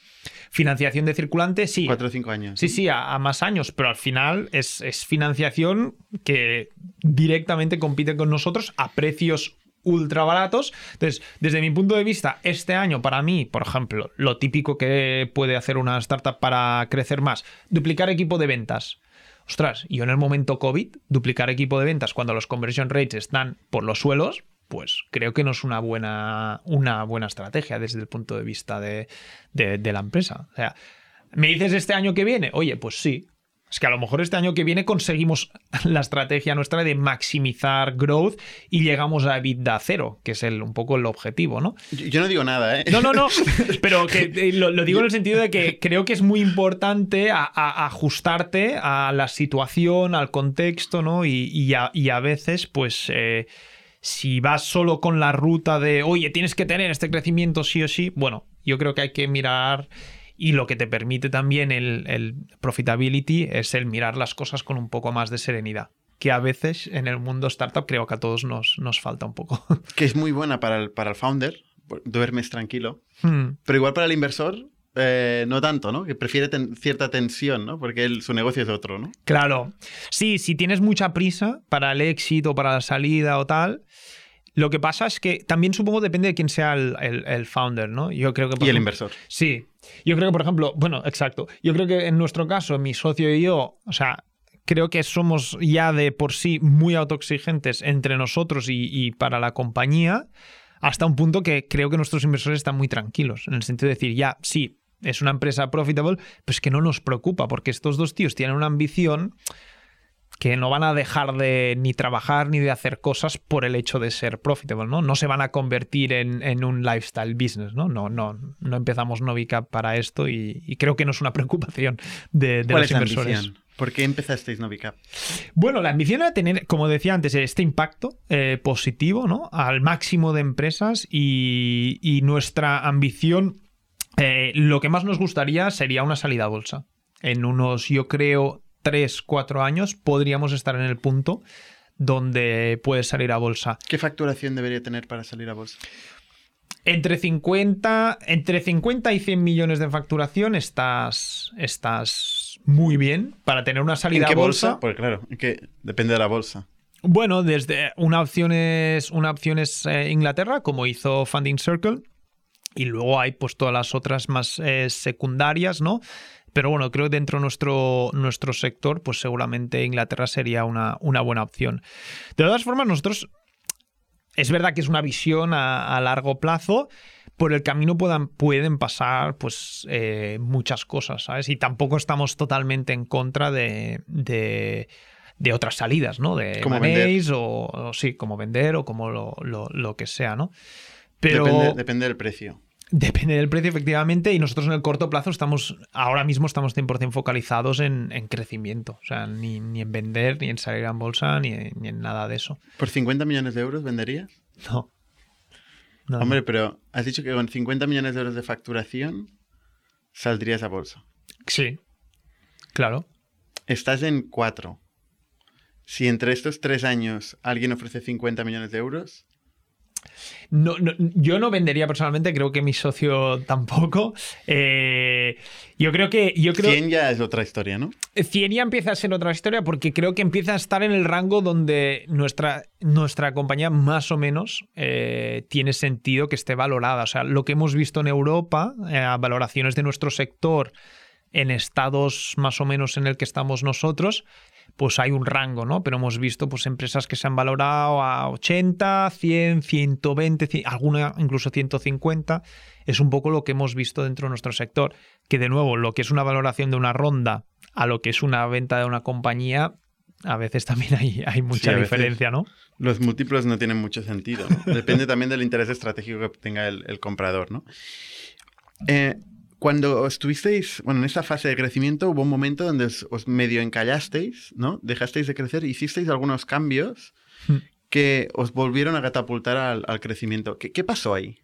Financiación de circulante, sí. Cuatro o cinco años. Sí, sí, a, a más años, pero al final es, es, financiación que directamente compite con nosotros a precios ultra baratos. Entonces, desde mi punto de vista, este año para mí, por ejemplo, lo típico que puede hacer una startup para crecer más, duplicar equipo de ventas. Ostras, yo en el momento COVID, duplicar equipo de ventas cuando los conversion rates están por los suelos, pues creo que no es una buena, una buena estrategia desde el punto de vista de, de, de, la empresa. O sea, ¿me dices este año que viene? Oye, pues sí. Es que a lo mejor este año que viene conseguimos la estrategia nuestra de maximizar growth y llegamos a EBITDA cero, que es el, un poco el objetivo, ¿no? Yo, yo no digo nada, ¿eh? No, no, no. Pero que eh, lo, lo, digo en el sentido de que creo que es muy importante a, a, a ajustarte a la situación, al contexto, ¿no? Y, y, a, y a, veces, pues. Eh, si vas solo con la ruta de, oye, tienes que tener este crecimiento sí o sí, bueno, Yo creo que hay que mirar y lo que te permite también el, el profitability es el mirar las cosas con un poco más de serenidad que a veces en el mundo startup creo que a todos nos, nos falta un poco. Que es muy buena para el, para el founder, duermes tranquilo, Hmm. pero igual para el inversor eh, no tanto, ¿no? Que prefiere ten- cierta tensión, ¿no? Porque él- su negocio es otro, ¿no? Claro. Sí, si tienes mucha prisa para el éxito, para la salida o tal, lo que pasa es que también supongo depende de quién sea el, el- el founder, ¿no? Yo creo que... por Y el ejemplo- inversor. Sí. Yo creo que, por ejemplo, bueno, exacto. Yo creo que en nuestro caso, mi socio y yo, o sea, creo que somos ya de por sí muy autoexigentes entre nosotros y, y para la compañía, hasta un punto que creo que nuestros inversores están muy tranquilos, en el sentido de decir, ya, sí, es una empresa profitable, pues que no nos preocupa, porque estos dos tíos tienen una ambición que no van a dejar de ni trabajar ni de hacer cosas por el hecho de ser profitable, ¿no? No se van a convertir en, en un lifestyle business, ¿no? No, no, no empezamos Novicap para esto y, y creo que no es una preocupación de, de ¿Cuál los es inversores. ambición? ¿Por qué empezasteis Novicap? Bueno, la ambición era tener, como decía antes, este impacto eh, positivo, ¿no? Al máximo de empresas y, y nuestra ambición, eh, lo que más nos gustaría sería una salida a bolsa. En unos, yo creo, 3, 4 años podríamos estar en el punto donde puedes salir a bolsa. ¿Qué facturación debería tener para salir a bolsa? Entre 50, entre 50 y 100 millones de facturación estás, estás muy bien para tener una salida ¿En qué a bolsa. bolsa? Pues claro, que depende de la bolsa. Bueno, desde una opción es, una opción es eh, Inglaterra, como hizo Funding Circle, y luego hay pues todas las otras más eh, secundarias, ¿no? Pero bueno, creo que dentro de nuestro, nuestro sector, pues seguramente Inglaterra sería una, una buena opción. De todas formas, nosotros, es verdad que es una visión a, a largo plazo, por el camino puedan, pueden pasar pues eh, muchas cosas, ¿sabes? Y tampoco estamos totalmente en contra de, de, de otras salidas, ¿no? De Como o, o sí, como vender o como lo, lo- lo que sea, ¿no? Pero Depende, depende del precio. Depende del precio, efectivamente, y nosotros en el corto plazo estamos, ahora mismo estamos 100% focalizados en, en crecimiento. O sea, ni, ni en vender, ni en salir en bolsa, ni, ni en nada de eso. ¿Por 50 millones de euros venderías? No. No, Hombre, pero has dicho que con 50 millones de euros de facturación saldrías a bolsa. Sí. Claro. Estás en 4. Si entre estos tres años alguien ofrece 50 millones de euros, No, no, yo no vendería personalmente, creo que mi socio tampoco. Eh, yo creo que. Yo creo, 100 ya es otra historia, ¿no? 100 ya empieza a ser otra historia porque creo que empieza a estar en el rango donde nuestra, nuestra compañía más o menos eh, tiene sentido que esté valorada. O sea, lo que hemos visto en Europa, eh, valoraciones de nuestro sector en estados más o menos en el que estamos nosotros, pues hay un rango, ¿no? Pero hemos visto pues empresas que se han valorado a 80, 100, 120, 100, alguna incluso 150. Es un poco lo que hemos visto dentro de nuestro sector. Que de nuevo, lo que es una valoración de una ronda a lo que es una venta de una compañía, a veces también hay, hay mucha diferencia, ¿no? Los múltiplos no tienen mucho sentido. ¿no? Depende también del interés estratégico que tenga el, el comprador, ¿no? Eh, cuando estuvisteis, bueno, en esta fase de crecimiento hubo un momento donde os, os medio encallasteis, ¿no? Dejasteis de crecer, hicisteis algunos cambios Hmm. que os volvieron a catapultar al, al crecimiento. ¿Qué, qué pasó ahí?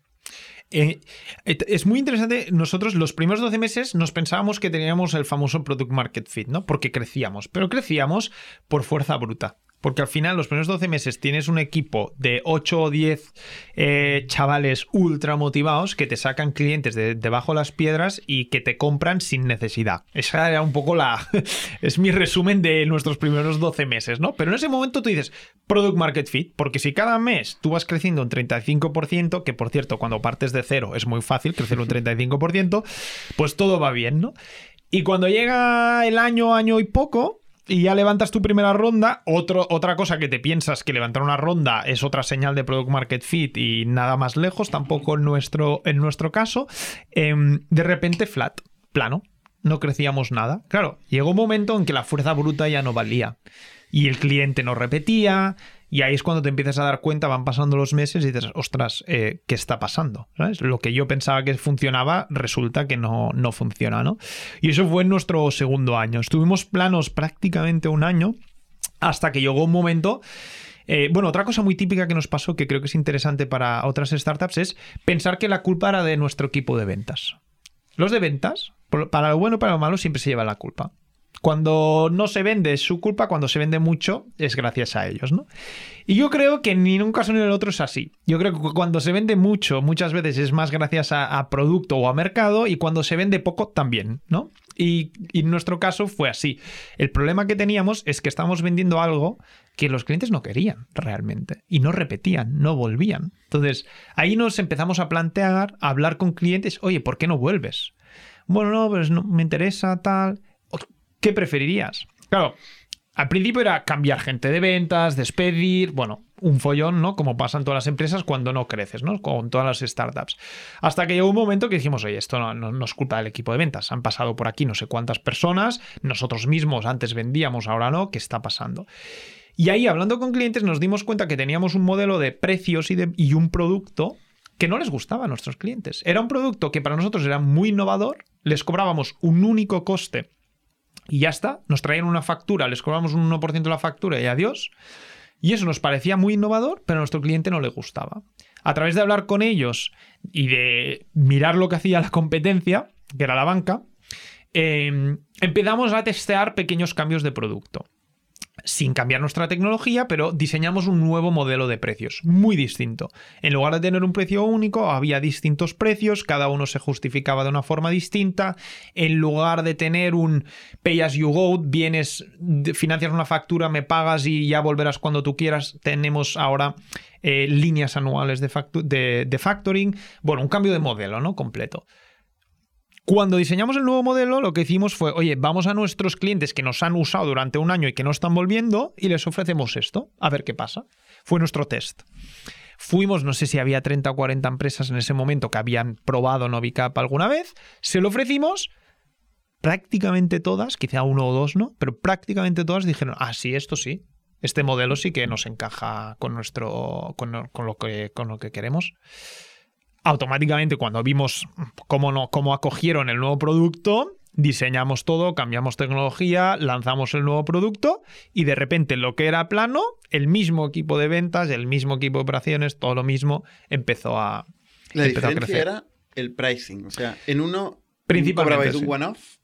Eh, es muy interesante. Nosotros los primeros 12 meses nos pensábamos que teníamos el famoso product market fit, ¿no? Porque crecíamos, pero crecíamos por fuerza bruta. Porque al final, los primeros 12 meses tienes un equipo de 8 o 10 eh, chavales ultra motivados que te sacan clientes de debajo de las piedras y que te compran sin necesidad. Esa era un poco la. es mi resumen de nuestros primeros 12 meses, ¿no? Pero en ese momento tú dices product market fit, porque si cada mes tú vas creciendo un 35%, que por cierto, cuando partes de cero es muy fácil crecer un 35%, pues todo va bien, ¿no? Y cuando llega el año, año y poco, y ya levantas tu primera ronda, otra cosa que te piensas que levantar una ronda es otra señal de product market fit y nada más lejos, tampoco en nuestro, en nuestro caso, em, de repente flat, plano, no crecíamos nada. Claro, llegó un momento en que la fuerza bruta ya no valía y el cliente no repetía. Y ahí es cuando te empiezas a dar cuenta, van pasando los meses y dices, ostras, eh, ¿qué está pasando? Lo que yo pensaba que funcionaba resulta que no, no funciona, ¿no? Y eso fue en nuestro segundo año. Estuvimos planos prácticamente un año hasta que llegó un momento Eh, bueno, otra cosa muy típica que nos pasó, que creo que es interesante para otras startups, es pensar que la culpa era de nuestro equipo de ventas. Los de ventas, para lo bueno y para lo malo, siempre se lleva la culpa. Cuando no se vende es su culpa, cuando se vende mucho es gracias a ellos, ¿no? Y yo creo que ni en un caso ni en el otro es así. Yo creo que cuando se vende mucho, muchas veces es más gracias a, producto o a mercado, y cuando se vende poco, también, ¿no? Y, y, en nuestro caso fue así. El problema que teníamos es que estábamos vendiendo algo que los clientes no querían realmente y no repetían, no volvían. Entonces, ahí nos empezamos a plantear, a hablar con clientes, oye, ¿por qué no vuelves? Bueno, no, pues no me interesa tal. ¿Qué preferirías? Claro, al principio era cambiar gente de ventas, despedir, bueno, un follón, ¿no? Como pasa en todas las empresas cuando no creces, ¿no? Con todas las startups. Hasta que llegó un momento que dijimos, oye, esto no, no, es culpa del equipo de ventas. Han pasado por aquí no sé cuántas personas, nosotros mismos antes vendíamos, ahora no, ¿qué está pasando? Y ahí, hablando con clientes, nos dimos cuenta que teníamos un modelo de precios y, de, y un producto que no les gustaba a nuestros clientes. Era un producto que para nosotros era muy innovador, les cobrábamos un único coste y ya está. Nos traían una factura, les cobramos un 1% de la factura y adiós. Y eso nos parecía muy innovador, pero a nuestro cliente no le gustaba. A través de hablar con ellos y de mirar lo que hacía la competencia, que era la banca, em, empezamos a testear pequeños cambios de producto sin cambiar nuestra tecnología, pero diseñamos un nuevo modelo de precios, muy distinto. En lugar de tener un precio único, había distintos precios, cada uno se justificaba de una forma distinta. En lugar de tener un pay as you go, vienes, financias una factura, me pagas y ya volverás cuando tú quieras, tenemos ahora eh, líneas anuales de, de factoring. Bueno, un cambio de modelo, ¿no? Completo. Cuando diseñamos el nuevo modelo, lo que hicimos fue, oye, vamos a nuestros clientes que nos han usado durante un año y que no están volviendo y les ofrecemos esto, a ver qué pasa. Fue nuestro test. Fuimos, no sé si había 30 o 40 empresas en ese momento que habían probado Novicap alguna vez, se lo ofrecimos, prácticamente todas, quizá uno o dos no, pero prácticamente todas dijeron, ah, sí, esto sí, este modelo sí que nos encaja con, nuestro, con, lo, que, con lo que queremos automáticamente cuando vimos cómo, no, cómo acogieron el nuevo producto, diseñamos todo, cambiamos tecnología, lanzamos el nuevo producto y de repente lo que era plano, el mismo equipo de ventas, el mismo equipo de operaciones, todo lo mismo empezó a La diferencia era el pricing, o sea, en uno principalmente un one-off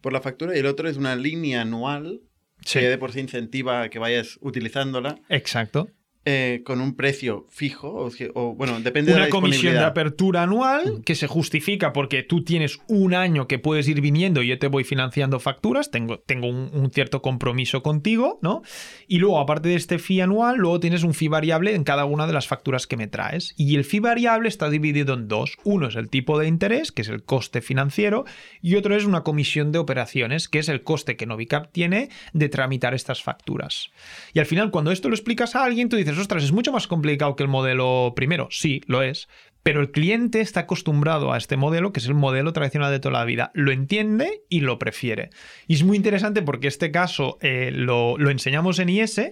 por la factura y el otro es una línea anual que de por sí incentiva a que vayas utilizándola. Exacto. Eh, con un precio fijo, o, bueno, depende de la comisión de apertura anual que se justifica porque tú tienes un año que puedes ir viniendo y yo te voy financiando facturas, tengo, tengo un, cierto compromiso contigo, ¿no? Y luego, aparte de este fee anual, luego tienes un fee variable en cada una de las facturas que me traes. Y el fee variable está dividido en dos. Uno es el tipo de interés, que es el coste financiero, y otro es una comisión de operaciones, que es el coste que Novicap tiene de tramitar estas facturas. Y al final, cuando esto lo explicas a alguien, tú dices, ostras, es mucho más complicado que el modelo primero. Sí, lo es. Pero el cliente está acostumbrado a este modelo, que es el modelo tradicional de toda la vida. Lo entiende y lo prefiere. Y es muy interesante porque este caso eh, lo, enseñamos en IS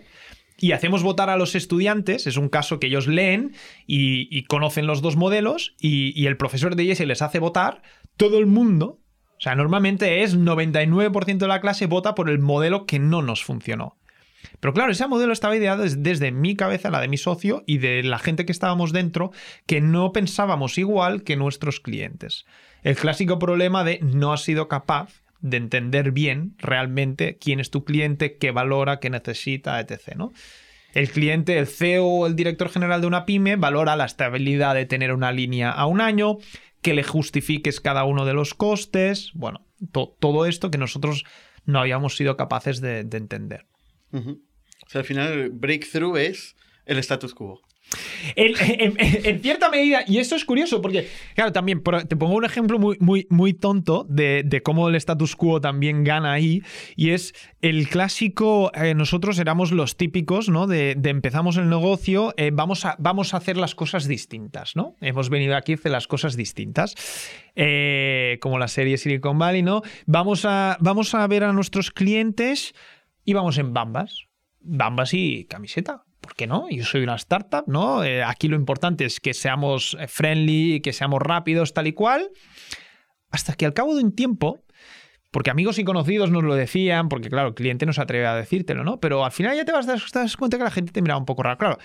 y hacemos votar a los estudiantes. Es un caso que ellos leen y, conocen los dos modelos y, y el profesor de IS les hace votar. Todo el mundo, o sea, normalmente es 99% de la clase vota por el modelo que no nos funcionó. Pero claro, ese modelo estaba ideado desde mi cabeza, la de mi socio y de la gente que estábamos dentro, que no pensábamos igual que nuestros clientes. El clásico problema de no has sido capaz de entender bien realmente quién es tu cliente, qué valora, qué necesita, etc. ¿no? El cliente, el CEO o el director general de una pyme valora la estabilidad de tener una línea a un año, que le justifiques cada uno de los costes, bueno, todo esto que nosotros no habíamos sido capaces de entender. Al final breakthrough es el status quo. En, cierta medida, y esto es curioso porque, claro, también te pongo un ejemplo muy, muy, muy tonto de, cómo el status quo también gana ahí, y es el clásico, eh, nosotros éramos los típicos, ¿no? De, empezamos el negocio, eh, vamos, a, vamos a hacer las cosas distintas, ¿no? Hemos venido aquí a hacer las cosas distintas, eh, como la serie Silicon Valley, ¿no? Vamos a, vamos a ver a nuestros clientes íbamos en bambas, bambas y camiseta. ¿Por qué no? Yo soy una startup, ¿no? Eh, aquí lo importante es que seamos friendly, que seamos rápidos, tal y cual. Hasta que al cabo de un tiempo porque amigos y conocidos nos lo decían, porque claro, el cliente no se atreve a decírtelo, ¿no? Pero al final ya te vas a dar cuenta que la gente te miraba un poco raro. Claro,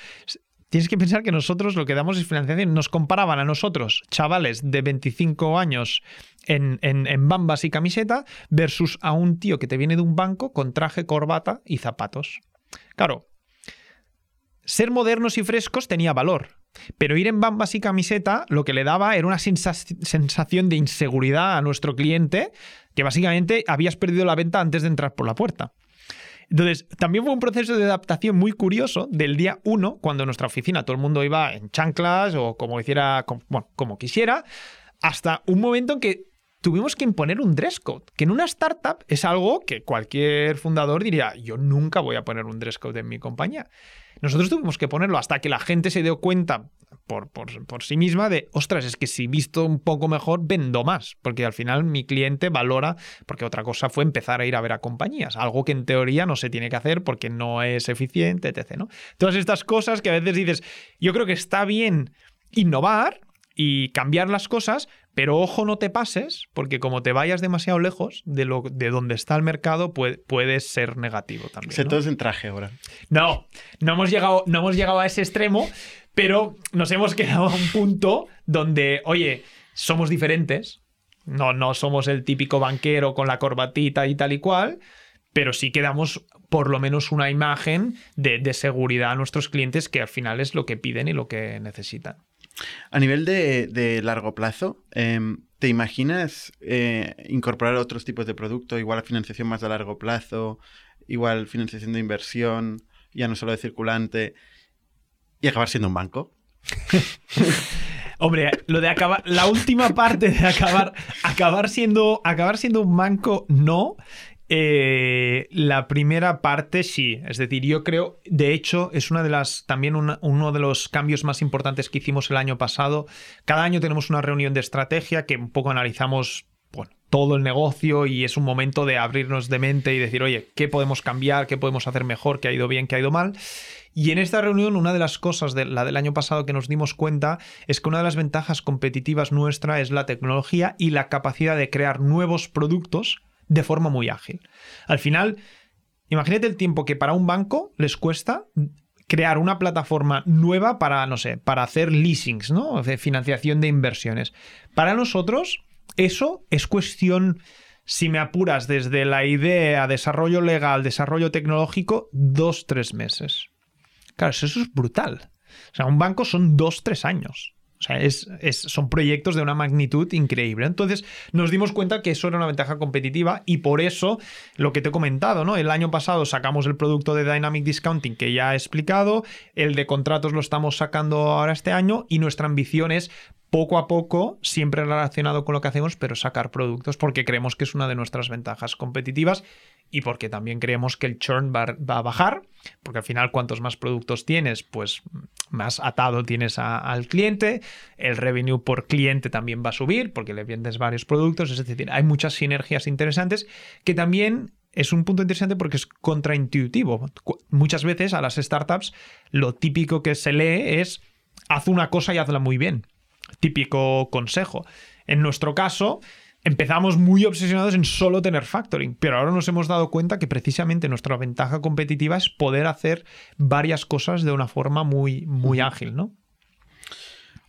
tienes que pensar que nosotros lo que damos es financiación. Nos comparaban a nosotros, chavales de 25 años en, en, bambas y camiseta, versus a un tío que te viene de un banco con traje, corbata y zapatos. Claro, ser modernos y frescos tenía valor. Pero ir en bambas y camiseta lo que le daba era una sensación de inseguridad a nuestro cliente, que básicamente habías perdido la venta antes de entrar por la puerta. Entonces, también fue un proceso de adaptación muy curioso del día uno, cuando en nuestra oficina todo el mundo iba en chanclas o como bueno, como quisiera, hasta un momento en que tuvimos que imponer un dress code, que en una startup es algo que cualquier fundador diría, yo nunca voy a poner un dress code en mi compañía. Nosotros tuvimos que ponerlo hasta que la gente se dio cuenta por, por, sí misma de, ostras, es que si visto un poco mejor, vendo más, porque al final mi cliente valora, porque otra cosa fue empezar a ir a ver a compañías, algo que en teoría no se tiene que hacer porque no es eficiente, etc. ¿no? Todas estas cosas que a veces dices, yo creo que está bien innovar, y cambiar las cosas, pero ojo no te pases, porque como te vayas demasiado lejos de, lo, de donde está el mercado, puede, ser negativo también. Se todos en traje ahora. No, no hemos, llegado, no hemos llegado a ese extremo, pero nos hemos quedado a un punto donde, oye, somos diferentes. No, no somos el típico banquero con la corbatita y tal y cual, pero sí que damos por lo menos una imagen de, de seguridad a nuestros clientes que al final es lo que piden y lo que necesitan. A nivel de, largo plazo, em, ¿te imaginas eh, incorporar otros tipos de producto, igual financiación más a largo plazo, igual financiación de inversión, ya no solo de circulante, y acabar siendo un banco? Hombre, lo de acabar, la última parte de acabar, acabar siendo, acabar siendo un banco, no. Eh, la primera parte sí, es decir, yo creo, de hecho, es una de las también uno de los cambios más importantes que hicimos el año pasado. Cada año tenemos una reunión de estrategia que un poco analizamos todo el negocio y es un momento de abrirnos de mente y decir, oye, ¿qué podemos cambiar? ¿Qué podemos hacer mejor? ¿Qué ha ido bien? ¿Qué ha ido mal? Y en esta reunión, una de las cosas de la del año pasado que nos dimos cuenta es que una de las ventajas competitivas nuestra es la tecnología y la capacidad de crear nuevos productos de forma muy ágil. Al final, imagínate el tiempo que para un banco les cuesta crear una plataforma nueva para, no sé, para hacer leasings, ¿no? De financiación de inversiones. Para nosotros, eso es cuestión, si me apuras, desde la idea, desarrollo legal, desarrollo tecnológico, dos, tres meses. Claro, eso es brutal. O sea, un banco son dos, tres años. O sea, son proyectos de una magnitud increíble. Entonces nos dimos cuenta que eso era una ventaja competitiva y por eso lo que te he comentado, ¿no? El año pasado sacamos el producto de Dynamic Discounting que ya he explicado, el de contratos lo estamos sacando ahora este año y nuestra ambición es poco a poco, siempre relacionado con lo que hacemos, pero sacar productos porque creemos que es una de nuestras ventajas competitivas y porque también creemos que el churn va, a bajar, porque al final cuantos más productos tienes, pues más atado tienes al cliente, el revenue por cliente también va a subir porque le vendes varios productos, es decir, hay muchas sinergias interesantes que también es un punto interesante porque es contraintuitivo. Muchas veces a las startups lo típico que se lee es haz una cosa y hazla muy bien típico consejo. En nuestro caso, empezamos muy obsesionados en solo tener factoring, pero ahora nos hemos dado cuenta que precisamente nuestra ventaja competitiva es poder hacer varias cosas de una forma muy, muy ágil, ¿no?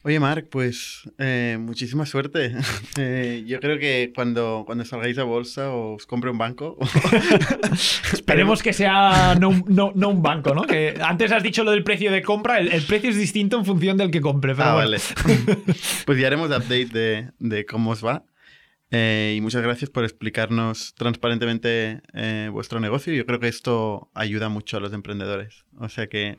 Oye, Marc, pues eh, muchísima suerte. Eh, yo creo que cuando, cuando salgáis a bolsa os compre un banco. Esperemos que sea no, un banco, ¿no? Que antes has dicho lo del precio de compra, el, precio es distinto en función del que compre. ah, vale. pues ya haremos update de, de cómo os va. Eh, y muchas gracias por explicarnos transparentemente vuestro negocio. Yo creo que esto ayuda mucho a los emprendedores. O sea que